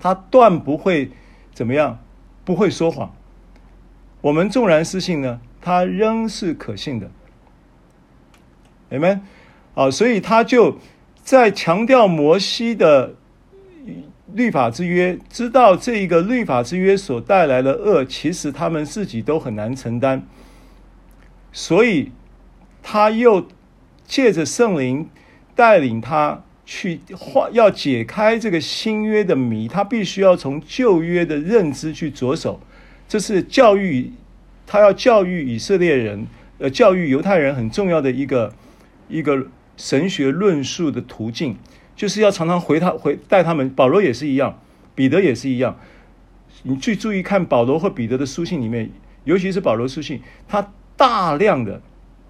他断不会怎么样，不会说谎。我们纵然失信呢，他仍是可信的。你们啊，所以他就在强调摩西的律法之约，知道这一个律法之约所带来的恶，其实他们自己都很难承担，所以他又借着圣灵。带领他去化，要解开这个新约的谜，他必须要从旧约的认知去着手。这是教育，他要教育以色列人，呃，教育犹太人很重要的一个一个神学论述的途径，就是要常常回他回带他们。保罗也是一样，彼得也是一样。你去注意看保罗和彼得的书信里面，尤其是保罗书信，他大量的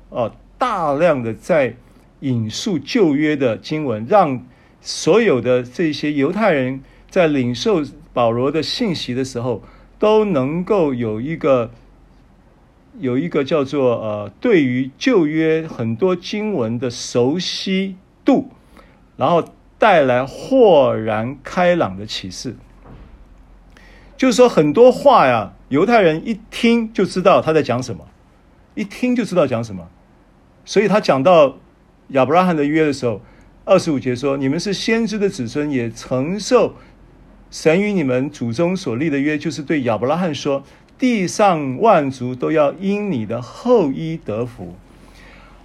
哦，大量的在。引述旧约的经文，让所有的这些犹太人在领受保罗的信息的时候，都能够有一个有一个叫做呃，对于旧约很多经文的熟悉度，然后带来豁然开朗的启示。就是说，很多话呀，犹太人一听就知道他在讲什么，一听就知道讲什么，所以他讲到。亚伯拉罕的约的时候，二十五节说：“你们是先知的子孙，也承受神与你们祖宗所立的约，就是对亚伯拉罕说，地上万族都要因你的后裔得福。”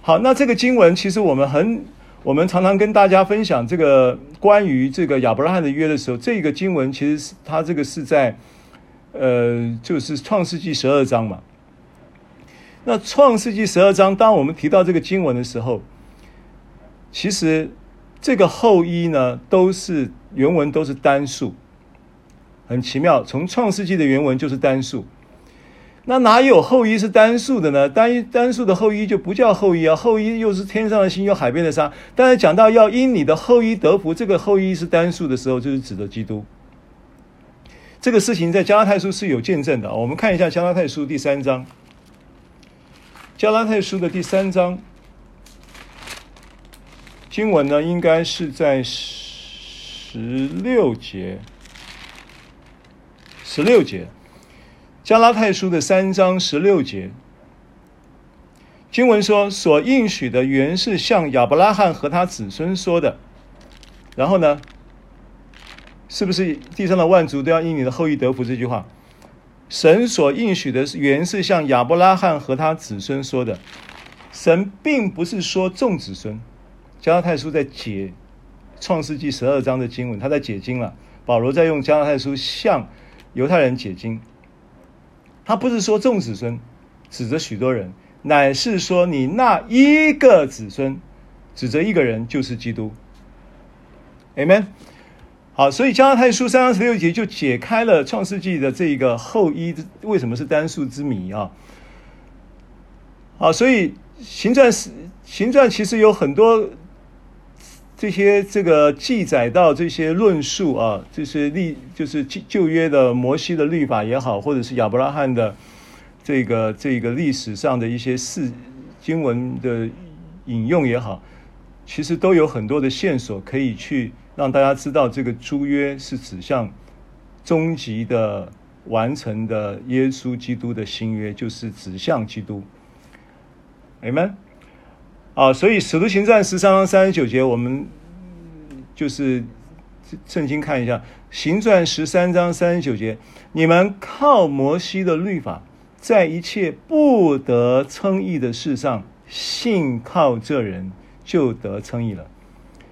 好，那这个经文其实我们很，我们常常跟大家分享这个关于这个亚伯拉罕的约的时候，这个经文其实是它这个是在，呃，就是创世纪十二章嘛。那创世纪十二章，当我们提到这个经文的时候，其实这个后裔呢，都是原文都是单数，很奇妙。从创世纪的原文就是单数，那哪有后裔是单数的呢？单单数的后裔就不叫后裔啊，后裔又是天上的星，又海边的沙。但是讲到要因你的后裔得福，这个后裔是单数的时候，就是指的基督。这个事情在加拉太书是有见证的。我们看一下加拉太书第三章，加拉太书的第三章经文呢，应该是在十六节，十六节。加拉太书的三章十六节，经文说：“所应许的原是向亚伯拉罕和他子孙说的。”然后呢，是不是地上的万族都要因你的后裔得福？这句话，神所应许的原是向亚伯拉罕和他子孙说的。神并不是说众子孙。加拉太书在解创世纪十二章的经文，他在解经了。保罗在用加拉太书向犹太人解经。他不是说众子孙，指着许多人，乃是说你那一个子孙，指着一个人，就是基督。Amen。好，所以加拉太书三章十六节就解开了创世纪的这个后裔为什么是单数之谜啊。好，所以行传是行传其实有很多。这些这个记载到这些论述啊，这些历就是旧约的摩西的律法也好，或者是亚伯拉罕的这个这个历史上的一些事经文的引用也好，其实都有很多的线索可以去让大家知道，这个诸约是指向终极的完成的耶稣基督的新约，就是指向基督。Amen。啊，所以《使徒行传》十三章三十九节，我们就是圣经看一下，《行传》十三章三十九节，你们靠摩西的律法，在一切不得称义的事上，信靠这人就得称义了。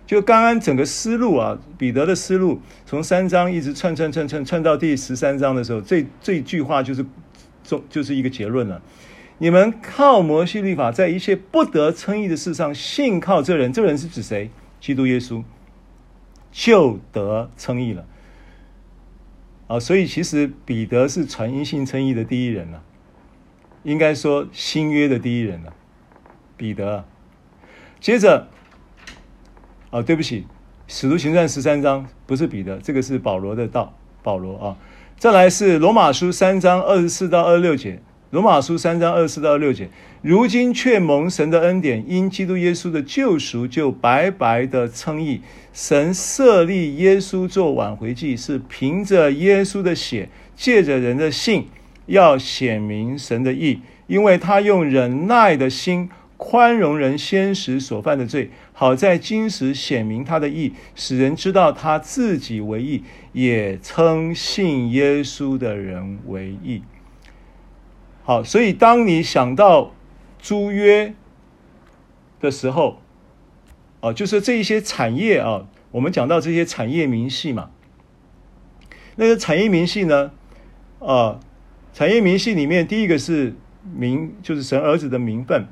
就刚刚整个思路啊，彼得的思路，从三章一直串串串串串到第十三章的时候，这这句话就是就就是一个结论了。你们靠摩西律法，在一切不得称义的事上信靠这人，这人是指谁？基督耶稣，就得称义了。啊，所以其实彼得是传因信称义的第一人了，应该说新约的第一人了。彼得，接着，啊，对不起，使徒行传十三章不是彼得，这个是保罗的道，保罗啊。再来是罗马书三章二十四到二十六节。罗马书三章二四到六节，如今却蒙神的恩典，因基督耶稣的救赎，就白白的称义。神设立耶稣做挽回祭，是凭着耶稣的血，借着人的信，要显明神的义。因为他用忍耐的心宽容人先时所犯的罪，好在今时显明他的义，使人知道他自己为义，也称信耶稣的人为义。好，所以当你想到租约的时候，啊，就是这一些产业啊，我们讲到这些产业明细嘛。那个产业明细呢，啊，产业明细里面第一个是名，就是神儿子的名分，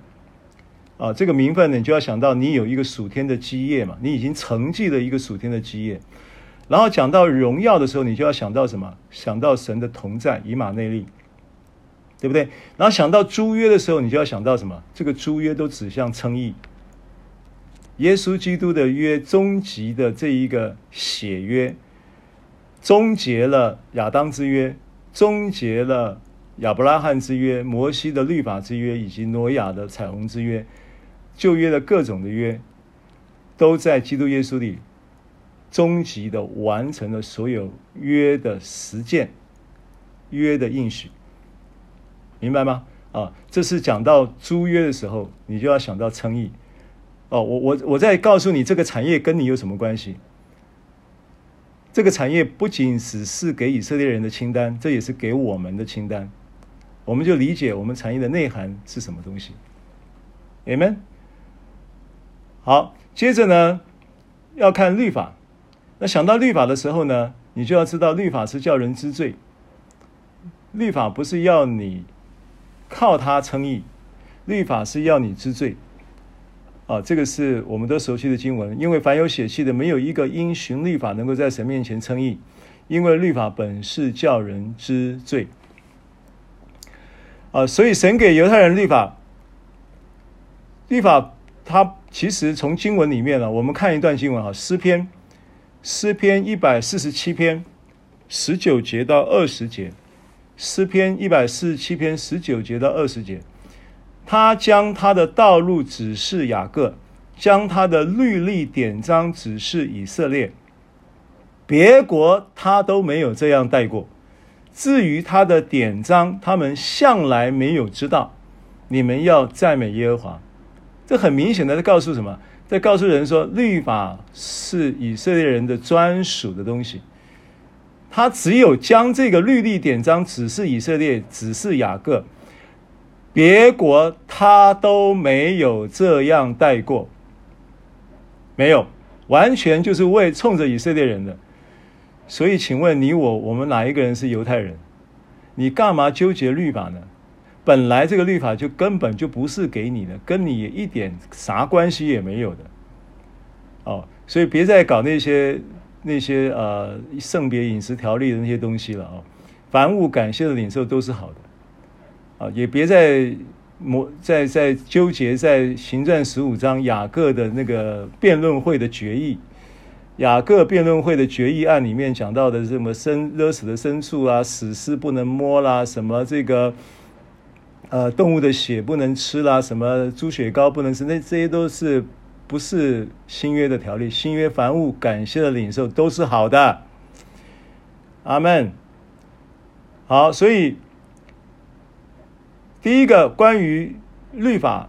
啊，这个名分呢，你就要想到你有一个属天的基业嘛，你已经承继了一个属天的基业。然后讲到荣耀的时候，你就要想到什么？想到神的同在，以马内利。对不对？然后想到诸约的时候，你就要想到什么？这个诸约都指向称义。耶稣基督的约，终极的这一个血约，终结了亚当之约，终结了亚伯拉罕之约，摩西的律法之约，以及挪亚的彩虹之约，旧约的各种的约，都在基督耶稣里，终极的完成了所有约的实践，约的应许。明白吗？啊，这是讲到租约的时候，你就要想到称义。哦，我我我再告诉你，这个产业跟你有什么关系？这个产业不仅只是给以色列人的清单，这也是给我们的清单。我们就理解我们产业的内涵是什么东西。Amen。好，接着呢，要看律法。那想到律法的时候呢，你就要知道律法是叫人知罪。律法不是要你。靠他称义，律法是要你知罪，啊，这个是我们都熟悉的经文。因为凡有血气的，没有一个因循律法能够在神面前称义，因为律法本是叫人知罪。啊，所以神给犹太人律法，律法它其实从经文里面呢，我们看一段经文啊，诗篇，诗篇一百四十七篇十九节到二十节，诗篇一百四十七篇十九节到二十节，他将他的道路指示雅各，将他的律例典章指示以色列，别国他都没有这样带过。至于他的典章，他们向来没有知道。你们要赞美耶和华。这很明显的在告诉什么？在告诉人说，律法是以色列人的专属的东西。他只有将这个律例典章指示以色列，指示雅各，别国他都没有这样带过。没有，完全就是为冲着以色列人的。所以，请问你我，我们哪一个人是犹太人？你干嘛纠结律法呢？本来这个律法就根本就不是给你的，跟你一点啥关系也没有的。哦，所以别再搞那些那些呃圣别饮食条例的那些东西了啊、哦！凡物感谢的领受都是好的啊、也别再磨再再纠结在行传十五章雅各的那个辩论会的决议。雅各辩论会的决议案里面讲到的什么生勒死的牲畜啊，死尸不能摸啦，什么这个呃动物的血不能吃啦，什么猪血糕不能吃，那这些都是不是新约的条例？新约凡物感谢的领受都是好的。阿门。好，所以第一个关于律法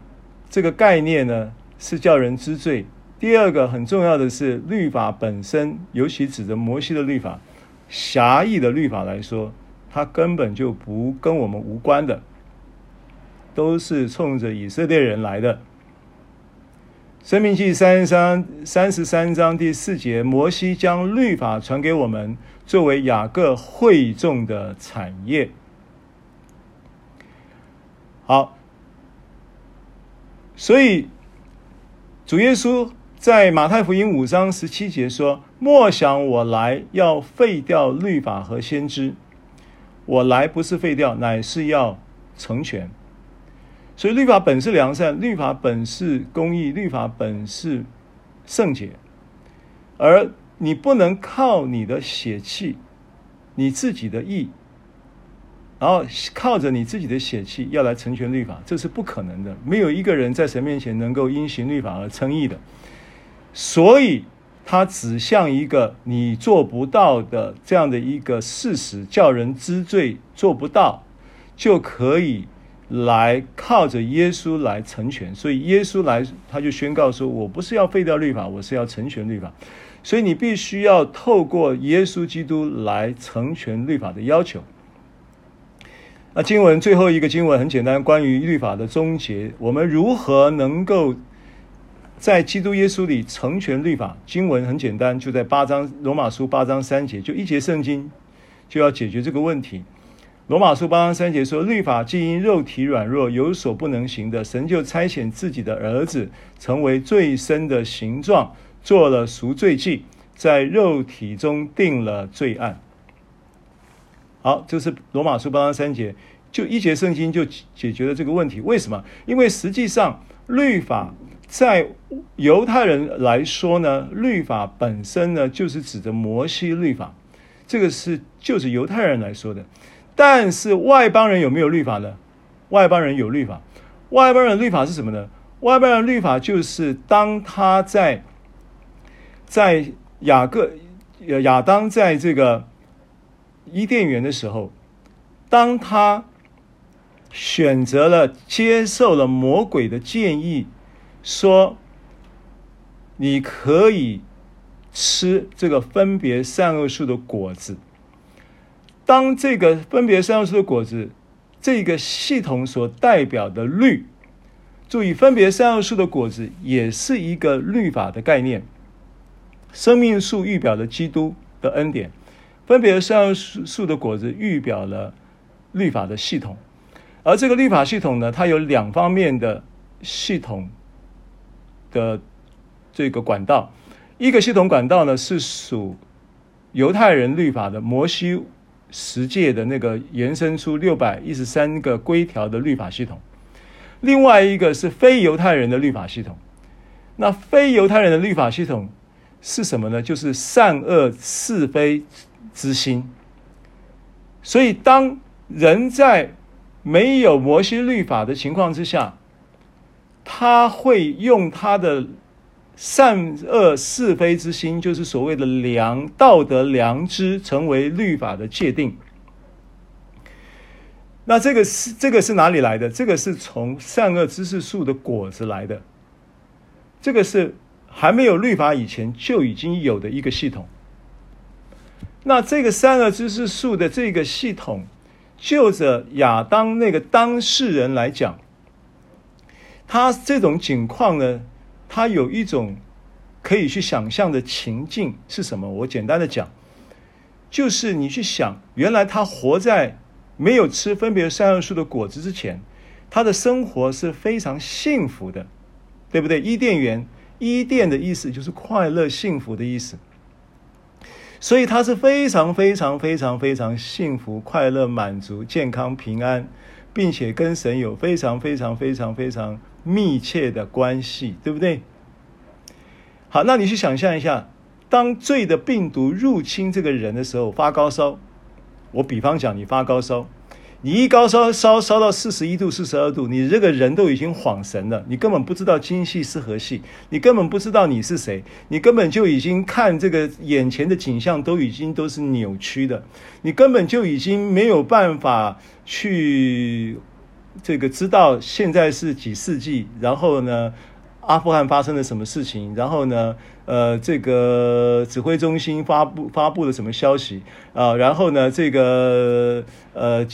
这个概念呢，是叫人知罪。第二个很重要的是，律法本身，尤其指着摩西的律法，狭义的律法来说，它根本就不跟我们无关的，都是冲着以色列人来的。申命记三十三三十三章第四节，摩西将律法传给我们，作为雅各会众的产业。好，所以主耶稣。在马太福音五章十七节说：“莫想我来要废掉律法和先知，我来不是废掉，乃是要成全。所以律法本是良善，律法本是公义，律法本是圣洁。而你不能靠你的血气，你自己的意，然后靠着你自己的血气要来成全律法，这是不可能的。没有一个人在神面前能够因行律法而称义的。”所以，它指向一个你做不到的这样的一个事实，叫人知罪做不到，就可以来靠着耶稣来成全。所以，耶稣来，他就宣告说：“我不是要废掉律法，我是要成全律法。”所以，你必须要透过耶稣基督来成全律法的要求。那经文最后一个经文很简单，关于律法的终结，我们如何能够？在基督耶稣里成全律法，经文很简单，就在八章罗马书八章三节，就一节圣经就要解决这个问题。罗马书八章三节说：“律法既因肉体软弱有所不能行的，神就差遣自己的儿子成为最深的形状，做了赎罪祭，在肉体中定了罪案。”好，这是罗马书八章三节，就一节圣经就解决了这个问题。为什么？因为实际上律法。在犹太人来说呢，律法本身呢，就是指着摩西律法，这个是就是犹太人来说的。但是外邦人有没有律法呢？外邦人有律法。外邦人律法是什么呢？外邦人律法就是当他在在雅各亚当在这个伊甸园的时候，当他选择了接受了魔鬼的建议。说，你可以吃这个分别善恶树的果子。当这个分别善恶树的果子这个系统所代表的律，注意，分别善恶树的果子也是一个律法的概念。生命树预表了基督的恩典，分别善恶树树的果子预表了律法的系统。而这个律法系统呢，它有两方面的系统。的这个管道，一个系统管道呢，是属犹太人律法的摩西十诫的那个延伸出六百一十三个规条的律法系统，另外一个是非犹太人的律法系统。那非犹太人的律法系统是什么呢？就是善恶是非之心。所以，当人在没有摩西律法的情况之下，他会用他的善恶是非之心，就是所谓的良道德良知，成为律法的界定。那这个是这个是哪里来的？这个是从善恶知识树的果子来的。这个是还没有律法以前就已经有的一个系统。那这个善恶知识树的这个系统，就着亚当那个当事人来讲，他这种境况呢？他有一种可以去想象的情境是什么？我简单的讲，就是你去想，原来他活在没有吃分别善恶树的果子之前，他的生活是非常幸福的，对不对？伊甸园，伊甸的意思就是快乐、幸福的意思，所以他是非常非常非常非常幸福、快乐、满足、健康、平安，并且跟神有非常非常非常非常。密切的关系，对不对？好，那你去想象一下，当罪的病毒入侵这个人的时候，发高烧。我比方讲，你发高烧，你一高烧烧烧到四十一度、四十二度，你这个人都已经恍神了，你根本不知道今夕是何夕，你根本不知道你是谁，你根本就已经看这个眼前的景象都已经都是扭曲的，你根本就已经没有办法去。这个知道现在是几世纪，然后呢，阿富汗发生了什么事情？然后呢，呃，这个指挥中心发布发布了什么消息啊，然后呢，这个呃，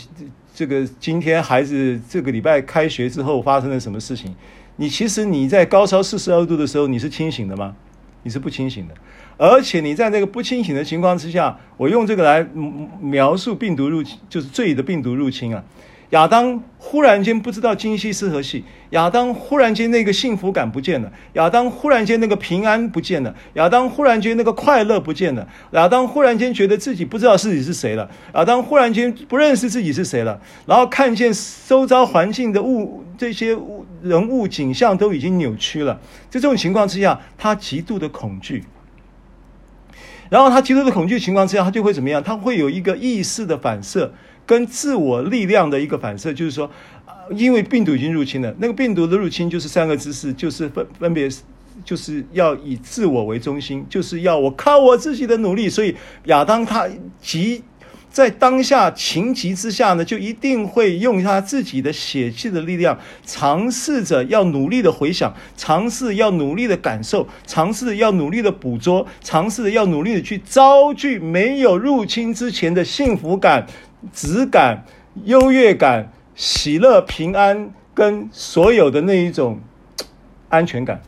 这个今天孩子这个礼拜开学之后发生了什么事情？你其实你在高烧四十二度的时候，你是清醒的吗？你是不清醒的，而且你在那个不清醒的情况之下，我用这个来描述病毒入侵，就是罪的病毒入侵啊。亚当忽然间不知道今夕是何夕，亚当忽然间那个幸福感不见了，亚当忽然间那个平安不见了，亚当忽然间那个快乐不见了，亚当忽然间觉得自己不知道自己是谁了，亚当忽然间不认识自己是谁了，然后看见周遭环境的物这些物人物景象都已经扭曲了，在这种情况之下，他极度的恐惧，然后他极度的恐惧情况之下，他就会怎么样？他会有一个意识的反射。跟自我力量的一个反射，就是说，因为病毒已经入侵了，那个病毒的入侵就是三个姿势，就是分分别，就是要以自我为中心，就是要我靠我自己的努力。所以亚当他极在当下情急之下呢，就一定会用他自己的血气的力量，尝试着要努力的回想，尝试要努力的感受，尝试要努力的捕捉，尝试要努力的去招聚没有入侵之前的幸福感。质感、优越感、喜乐、平安，跟所有的那一种安全感，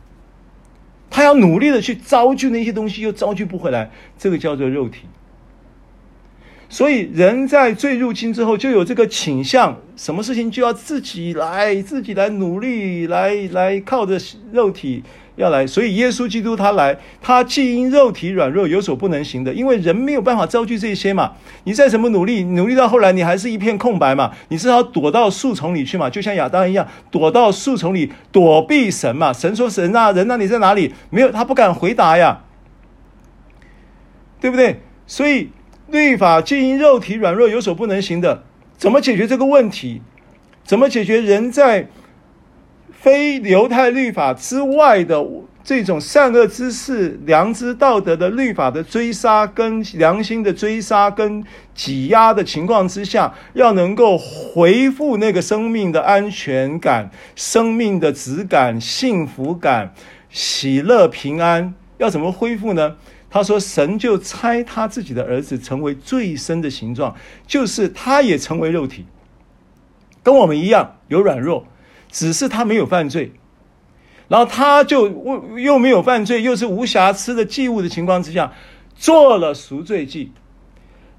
他要努力的去招聚那些东西，又招聚不回来，这个叫做肉体。所以人在罪入侵之后，就有这个倾向，什么事情就要自己来，自己来努力，来来靠着肉体。要来，所以耶稣基督他来，他既因肉体软弱有所不能行的，因为人没有办法招聚这些嘛。你再怎么努力，努力到后来你还是一片空白嘛。你只好躲到树丛里去嘛，就像亚当一样，躲到树丛里躲避神嘛。神说：“神啊，人啊，你在哪里？”没有，他不敢回答呀，对不对？所以律法既因肉体软弱有所不能行的，怎么解决这个问题？怎么解决人在？非犹太律法之外的这种善恶之事、良知道德的律法的追杀，跟良心的追杀跟挤压的情况之下，要能够恢复那个生命的安全感、生命的质感、幸福感、喜乐、平安，要怎么恢复呢？他说：“神就差他自己的儿子成为最深的形状，就是他也成为肉体，跟我们一样有软弱。”只是他没有犯罪，然后他就又没有犯罪，又是无瑕疵的祭物的情况之下，做了赎罪祭，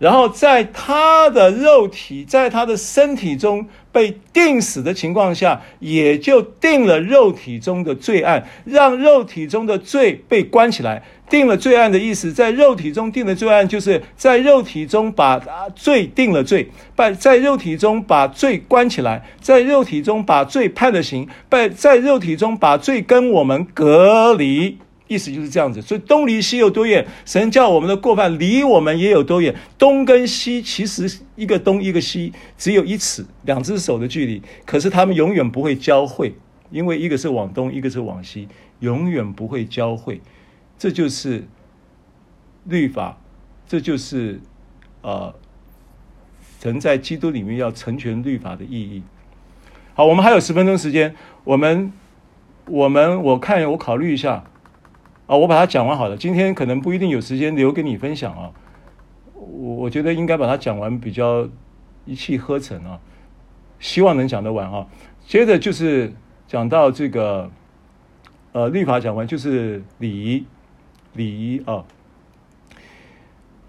然后在他的肉体，在他的身体中被定死的情况下，也就定了肉体中的罪案，让肉体中的罪被关起来。定了罪案的意思，在肉体中定了罪案，就是在肉体中把罪定了罪，把在肉体中把罪关起来，在肉体中把罪判了刑，在在肉体中把罪跟我们隔离。意思就是这样子，所以东离西有多远，神叫我们的过犯离我们也有多远。东跟西其实一个东一个西，只有一尺，两只手的距离，可是他们永远不会交汇，因为一个是往东，一个是往西，永远不会交汇。这就是律法，这就是呃，神在基督里面要成全律法的意义。好，我们还有十分钟时间，我们我们我看我考虑一下。啊，我把它讲完好了。今天可能不一定有时间留给你分享啊，我我觉得应该把它讲完比较一气呵成啊，希望能讲得完啊。接着就是讲到这个，呃，律法讲完就是礼仪，礼仪啊。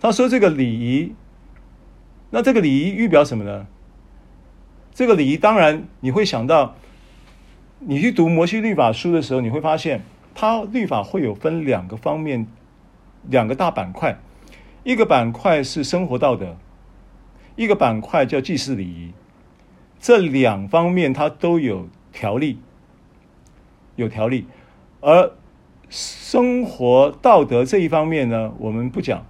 他说这个礼仪，那这个礼仪预表什么呢？这个礼仪当然你会想到，你去读摩西律法书的时候，你会发现。它律法会有分两个方面，两个大板块，一个板块是生活道德，一个板块叫祭祀礼仪。这两方面它都有条例，有条例。而生活道德这一方面呢，我们不讲；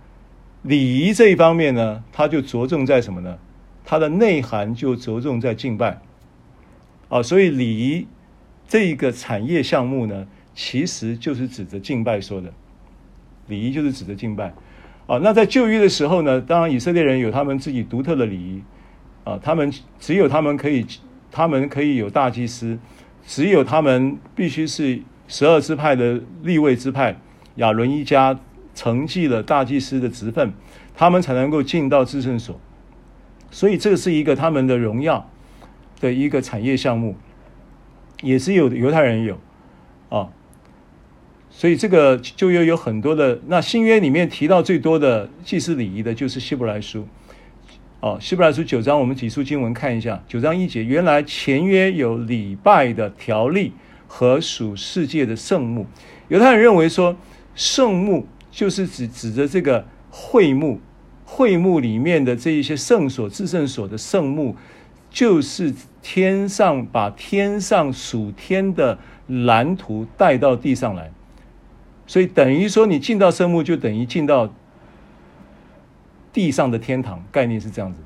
礼仪这一方面呢，它就着重在什么呢？它的内涵就着重在敬拜。啊，所以礼仪这一个产业项目呢，其实就是指着敬拜说的，礼仪就是指着敬拜，啊，那在旧约的时候呢，当然以色列人有他们自己独特的礼仪，啊，他们只有他们可以，他们可以有大祭司，只有他们必须是十二支派的立位支派，亚伦一家承继了大祭司的职分，他们才能够进到至圣所，所以这是一个他们的荣耀的一个产业项目，也是有犹太人有，啊。所以这个旧约有很多的，那新约里面提到最多的祭祀礼仪的，就是希伯来书。哦，希伯来书九章，我们几处经文看一下。九章一节，原来前约有礼拜的条例和属世界的圣幕。犹太人认为说，圣幕就是指指着这个会幕，会幕里面的这一些圣所、至圣所的圣幕，就是天上把天上属天的蓝图带到地上来。所以等于说，你进到圣墓，就等于进到地上的天堂，概念是这样子。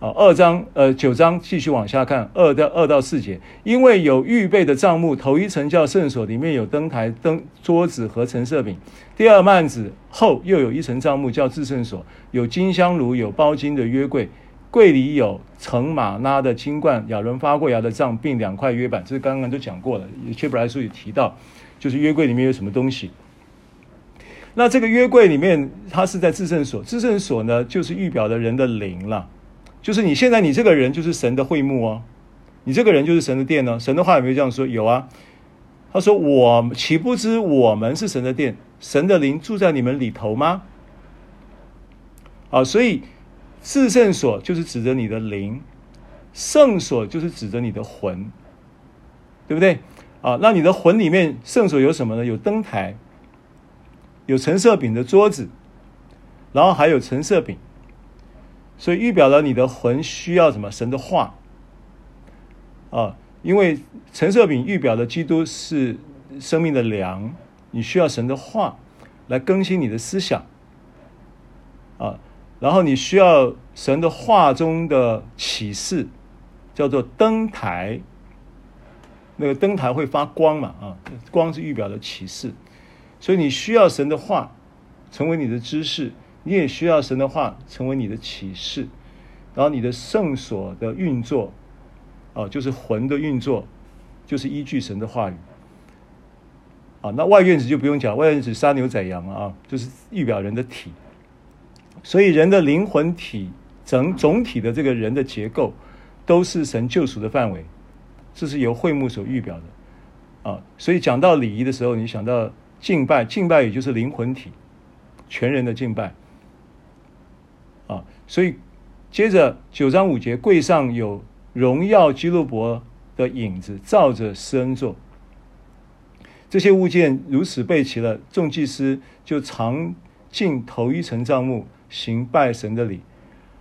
啊，二章呃九章继续往下看，二到二到四节，因为有预备的帐幕，头一层叫圣所，里面有灯台、灯桌子和陈设饼；第二幔子后又有一层帐幕，叫至圣所，有金香炉，有包金的约柜，柜里有盛马拉的金罐，亚伦发过芽的杖，并两块约板，这是刚刚都讲过了，希伯来书也提到。就是约柜里面有什么东西？那这个约柜里面，它是在至圣所。至圣所呢，就是预表的人的灵了。就是你现在你这个人就是神的会幕哦，你这个人就是神的殿呢。神的话有没有这样说？有啊。他说：“我岂不知我们是神的殿，神的灵住在你们里头吗？”啊，所以至圣所就是指着你的灵，圣所就是指着你的魂，对不对？啊，那你的魂里面圣所有什么呢？有灯台，有橙色饼的桌子，然后还有橙色饼，所以预表了你的魂需要什么？神的话。啊，因为橙色饼预表的基督是生命的粮，你需要神的话来更新你的思想。啊，然后你需要神的话中的启示，叫做灯台。那个灯台会发光嘛？啊，光是预表的启示，所以你需要神的话成为你的知识，你也需要神的话成为你的启示，然后你的圣所的运作，啊，就是魂的运作，就是依据神的话语。啊，那外院子就不用讲，外院子杀牛宰羊啊，就是预表人的体，所以人的灵魂体整总体的这个人的结构，都是神救赎的范围。这是由会幕所预表的，啊，所以讲到礼仪的时候，你想到敬拜，敬拜也就是灵魂体，全人的敬拜，啊，所以接着九章五节，柜上有荣耀基路伯的影子，照着施恩座。这些物件如此备齐了，众祭司就常进头一层帐幕，行拜神的礼。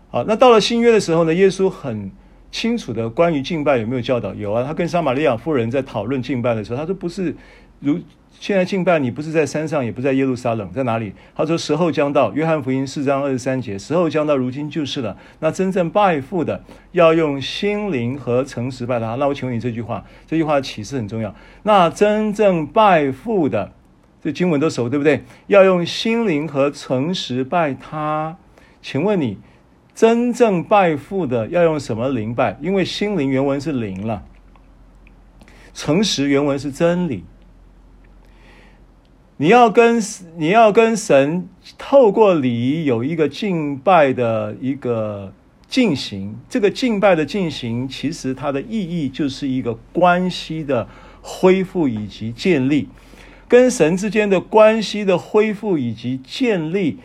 好，那到了新约的时候呢，耶稣很清楚的关于敬拜有没有教导？有啊，他跟撒玛利亚妇人在讨论敬拜的时候，他说不是如。现在敬拜你不是在山上，也不在耶路撒冷，在哪里？他说时候将到，约翰福音四章二十三节，时候将到，如今就是了。那真正拜父的，要用心灵和诚实拜他。那我请问你这句话，这句话的启示很重要。那真正拜父的，这经文都熟，对不对？要用心灵和诚实拜他。请问你，真正拜父的要用什么灵拜？因为心灵原文是灵了，诚实原文是真理。你要跟你要跟神透过礼仪有一个敬拜的一个进行，这个敬拜的进行，其实它的意义就是一个关系的恢复以及建立，跟神之间的关系的恢复以及建立。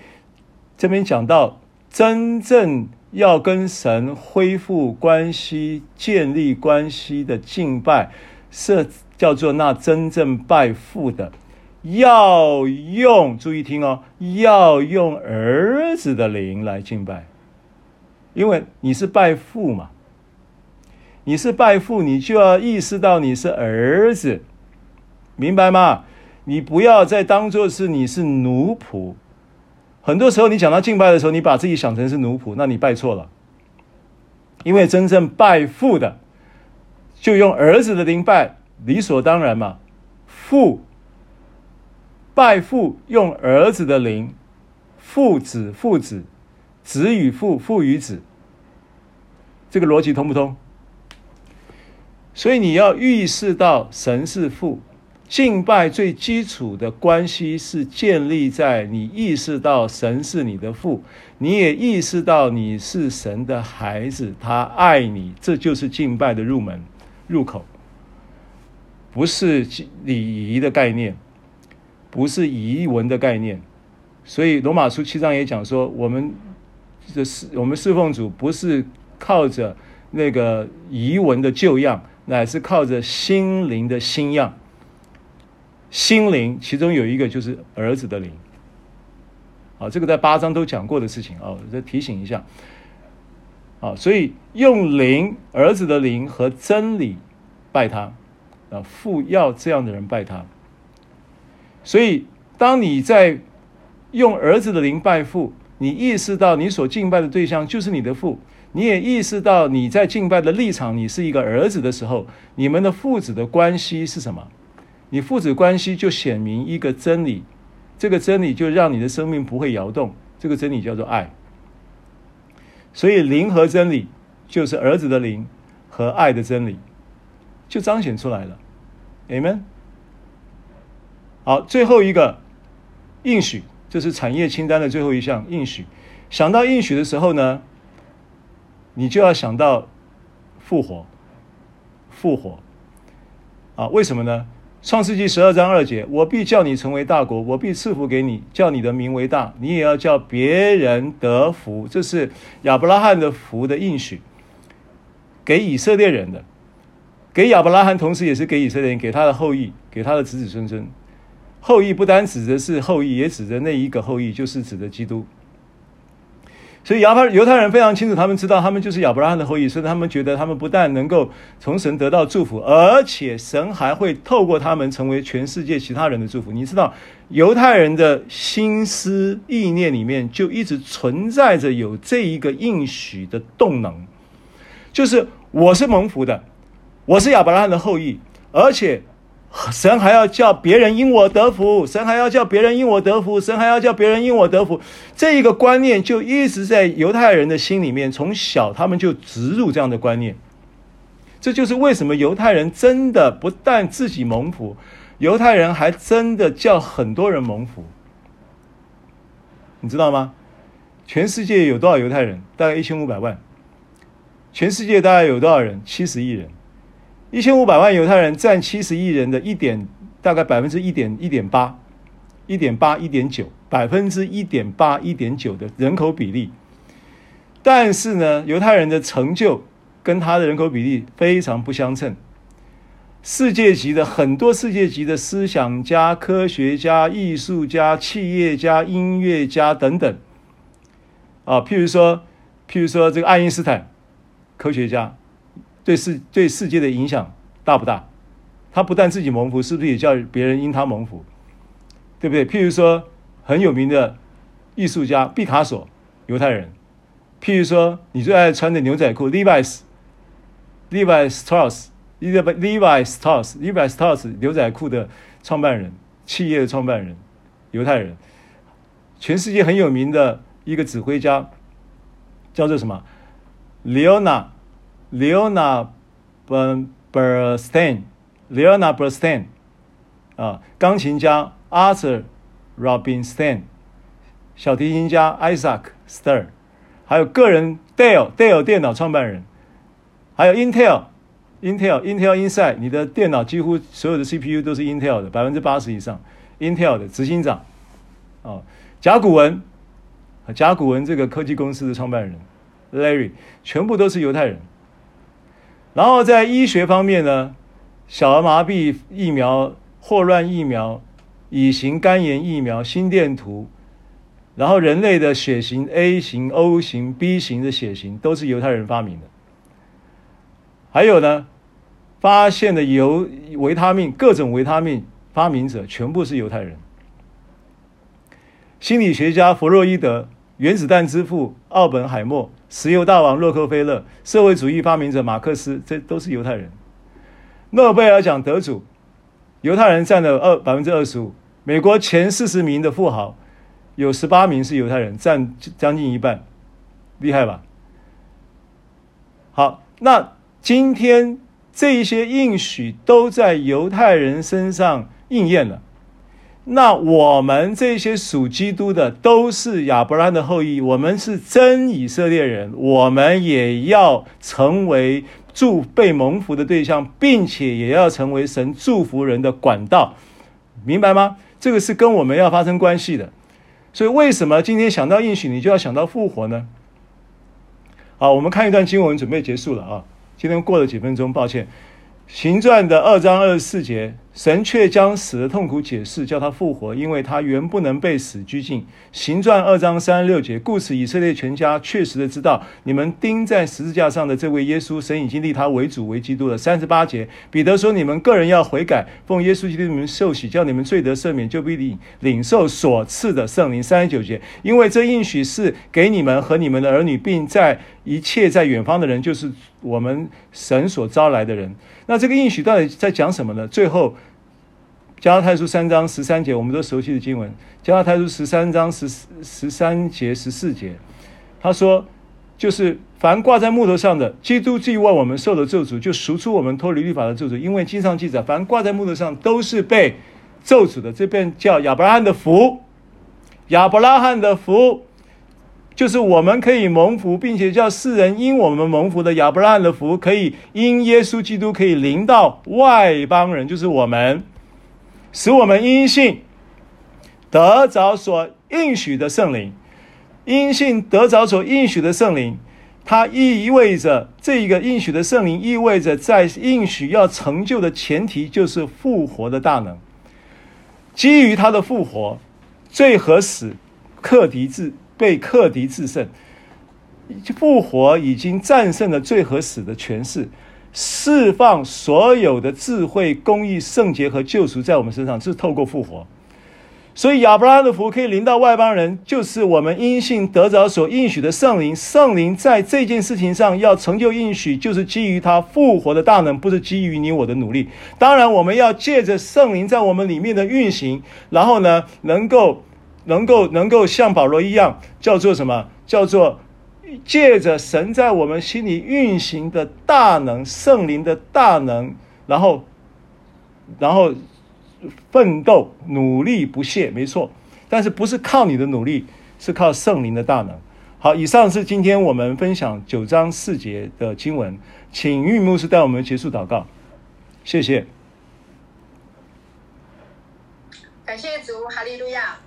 这边讲到真正要跟神恢复关系、建立关系的敬拜，是叫做那真正拜父的。要用，注意听哦，要用儿子的灵来敬拜，因为你是拜父嘛，你是拜父，你就要意识到你是儿子，明白吗？你不要再当作是你是奴仆。很多时候你讲到敬拜的时候，你把自己想成是奴仆，那你拜错了。因为真正拜父的，就用儿子的灵拜，理所当然嘛，父。拜父用儿子的灵，父子父子，子与父父与子，这个逻辑通不通？所以你要预示到神是父，敬拜最基础的关系是建立在你意识到神是你的父，你也意识到你是神的孩子，他爱你，这就是敬拜的入门入口，不是礼仪的概念。不是仪文的概念，所以罗马书七章也讲说，我们的侍我们侍奉主不是靠着那个仪文的旧样，乃是靠着心灵的新样。心灵其中有一个就是儿子的灵，啊，这个在八章都讲过的事情啊，我再提醒一下，啊，所以用灵儿子的灵和真理拜他，啊，父要这样的人拜他。所以，当你在用儿子的灵拜父，你意识到你所敬拜的对象就是你的父，你也意识到你在敬拜的立场，你是一个儿子的时候，你们的父子的关系是什么？你父子关系就显明一个真理，这个真理就让你的生命不会摇动，这个真理叫做爱。所以，灵和真理就是儿子的灵和爱的真理，就彰显出来了。Amen。好，最后一个应许，这是产业清单的最后一项应许。想到应许的时候呢，你就要想到复活，复活。啊，为什么呢？创世纪十二章二节：我必叫你成为大国，我必赐福给你，叫你的名为大，你也要叫别人得福。这是亚伯拉罕的福的应许，给以色列人的，给亚伯拉罕，同时也是给以色列人，给他的后裔，给他的子子孙孙。后裔不单指的是后裔，也指的那一个后裔，就是指的基督。所以亚伯犹太人非常清楚，他们知道他们就是亚伯拉罕的后裔，所以他们觉得他们不但能够从神得到祝福，而且神还会透过他们成为全世界其他人的祝福。你知道，犹太人的心思意念里面就一直存在着有这一个应许的动能，就是我是蒙福的，我是亚伯拉罕的后裔，而且。神还要叫别人因我得福，神还要叫别人因我得福，神还要叫别人因我得福。这一个观念就一直在犹太人的心里面，从小他们就植入这样的观念。这就是为什么犹太人真的不但自己蒙福，犹太人还真的叫很多人蒙福。你知道吗？全世界有多少犹太人？大概一千五百万。全世界大概有多少人？七十亿人。一千五百万犹太人占七十亿人的一点，大概百分之一点一点八，一点八一点九，百分之一点八一点九的人口比例。但是呢，犹太人的成就跟他的人口比例非常不相称。世界级的很多世界级的思想家、科学家、艺术家、企业家、音乐家等等，啊，譬如说，譬如说这个爱因斯坦，科学家，对世对世界的影响大不大？他不但自己蒙福，是不是也叫别人因他蒙福？对不对？譬如说很有名的艺术家毕卡索，犹太人。譬如说你最爱穿的牛仔裤，Levi's，Levi Strauss。Levi Strauss Levi Strauss 牛仔裤的创办人，企业的创办人，犹太人，全世界很有名的一个指挥家，叫做什么？Leona Leona Bernstein Leona Bernstein 啊，钢琴家 Arthur Rubinstein，小提琴家 Isaac Stern，还有个人 Dell Dell 电脑创办人，还有 Intel。Intel Intel Inside，你的电脑几乎所有的 CPU 都是 Intel 的，百分之八十以上，Intel 的执行长，哦，甲骨文，甲骨文这个科技公司的创办人 Larry，全部都是犹太人。然后在医学方面呢，小儿麻痹疫苗、霍乱疫苗、乙型肝炎疫苗、心电图，然后人类的血型 A 型、O 型、B 型的血型都是犹太人发明的。还有呢，发现的油维他命，各种维他命发明者全部是犹太人。心理学家弗洛伊德、原子弹之父奥本海默、石油大王洛克菲勒、社会主义发明者马克思，这都是犹太人。诺贝尔奖得主，犹太人占了二百分之二十五。美国前四十名的富豪，有十八名是犹太人，占将近一半，厉害吧？好，那。今天这一些应许都在犹太人身上应验了。那我们这些属基督的都是亚伯拉罕的后裔，我们是真以色列人，我们也要成为祝被蒙福的对象，并且也要成为神祝福人的管道，明白吗？这个是跟我们要发生关系的。所以为什么今天想到应许，你就要想到复活呢？好，我们看一段经文，准备结束了啊。今天过了几分钟，抱歉。行传的二章二十四节。神却将死的痛苦解释，叫他复活，因为他原不能被死拘禁。行传二章三十六节，故此以色列全家确实的知道，你们钉在十字架上的这位耶稣，神已经立他为主为基督了。三十八节，彼得说：你们个人要悔改，奉耶稣基督的名受洗，叫你们罪得赦免，就必领领受所赐的圣灵。三十九节，因为这应许是给你们和你们的儿女，并在一切在远方的人，就是我们神所招来的人。那这个应许到底在讲什么呢？最后。加拉太书三章十三节，我们都熟悉的经文。加拉太书十三章十十三节十四节，他说：“就是凡挂在木头上的，基督既为我们受了咒诅，就赎出我们脱离律法的咒诅。因为经上记载，凡挂在木头上都是被咒诅的。这边叫亚伯拉罕的福，亚伯拉罕的福，就是我们可以蒙福，并且叫世人因我们蒙福的亚伯拉罕的福，可以因耶稣基督可以临到外邦人，就是我们。”使我们因信得着所应许的圣灵，因信得着所应许的圣灵，它意味着这一个应许的圣灵意味着在应许要成就的前提就是复活的大能。基于他的复活，罪和死克敌制被克敌制胜，复活已经战胜了罪和死的权势。释放所有的智慧、公义、圣洁和救赎在我们身上，是透过复活。所以亚伯拉罕的福可以临到外邦人，就是我们因信得着所应许的圣灵。圣灵在这件事情上要成就应许，就是基于他复活的大能，不是基于你我的努力。当然，我们要借着圣灵在我们里面的运行，然后呢，能够、能够、能够像保罗一样，叫做什么？叫做。借着神在我们心里运行的大能，圣灵的大能，然后，然后奋斗、努力不懈，没错。但是不是靠你的努力，是靠圣灵的大能。好，以上是今天我们分享九章四节的经文，请玉牧师带我们结束祷告，谢谢。感谢主，哈利路亚。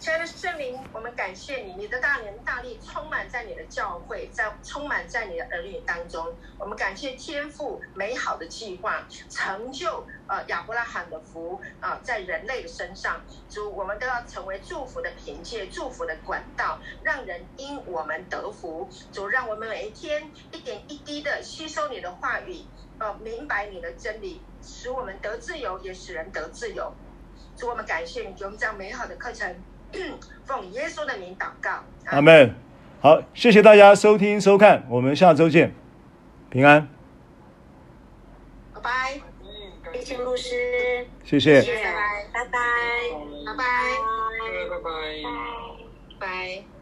亲爱的圣灵，我们感谢你，你的大能大力充满在你的教会，在充满在你的儿女当中。我们感谢天父美好的计划，成就呃亚伯拉罕的福啊、呃，在人类的身上。主，我们都要成为祝福的凭借，祝福的管道，让人因我们得福。主，让我们每一天一点一滴的吸收你的话语，呃，明白你的真理，使我们得自由，也使人得自由。主，我们感谢你，给我们这样美好的课程，奉耶稣的名祷告，阿门。好，谢谢大家收听收看，我们下周见，平安，拜拜，谢谢牧师，谢谢，拜拜，拜。拜，拜。拜，拜。拜，拜。拜。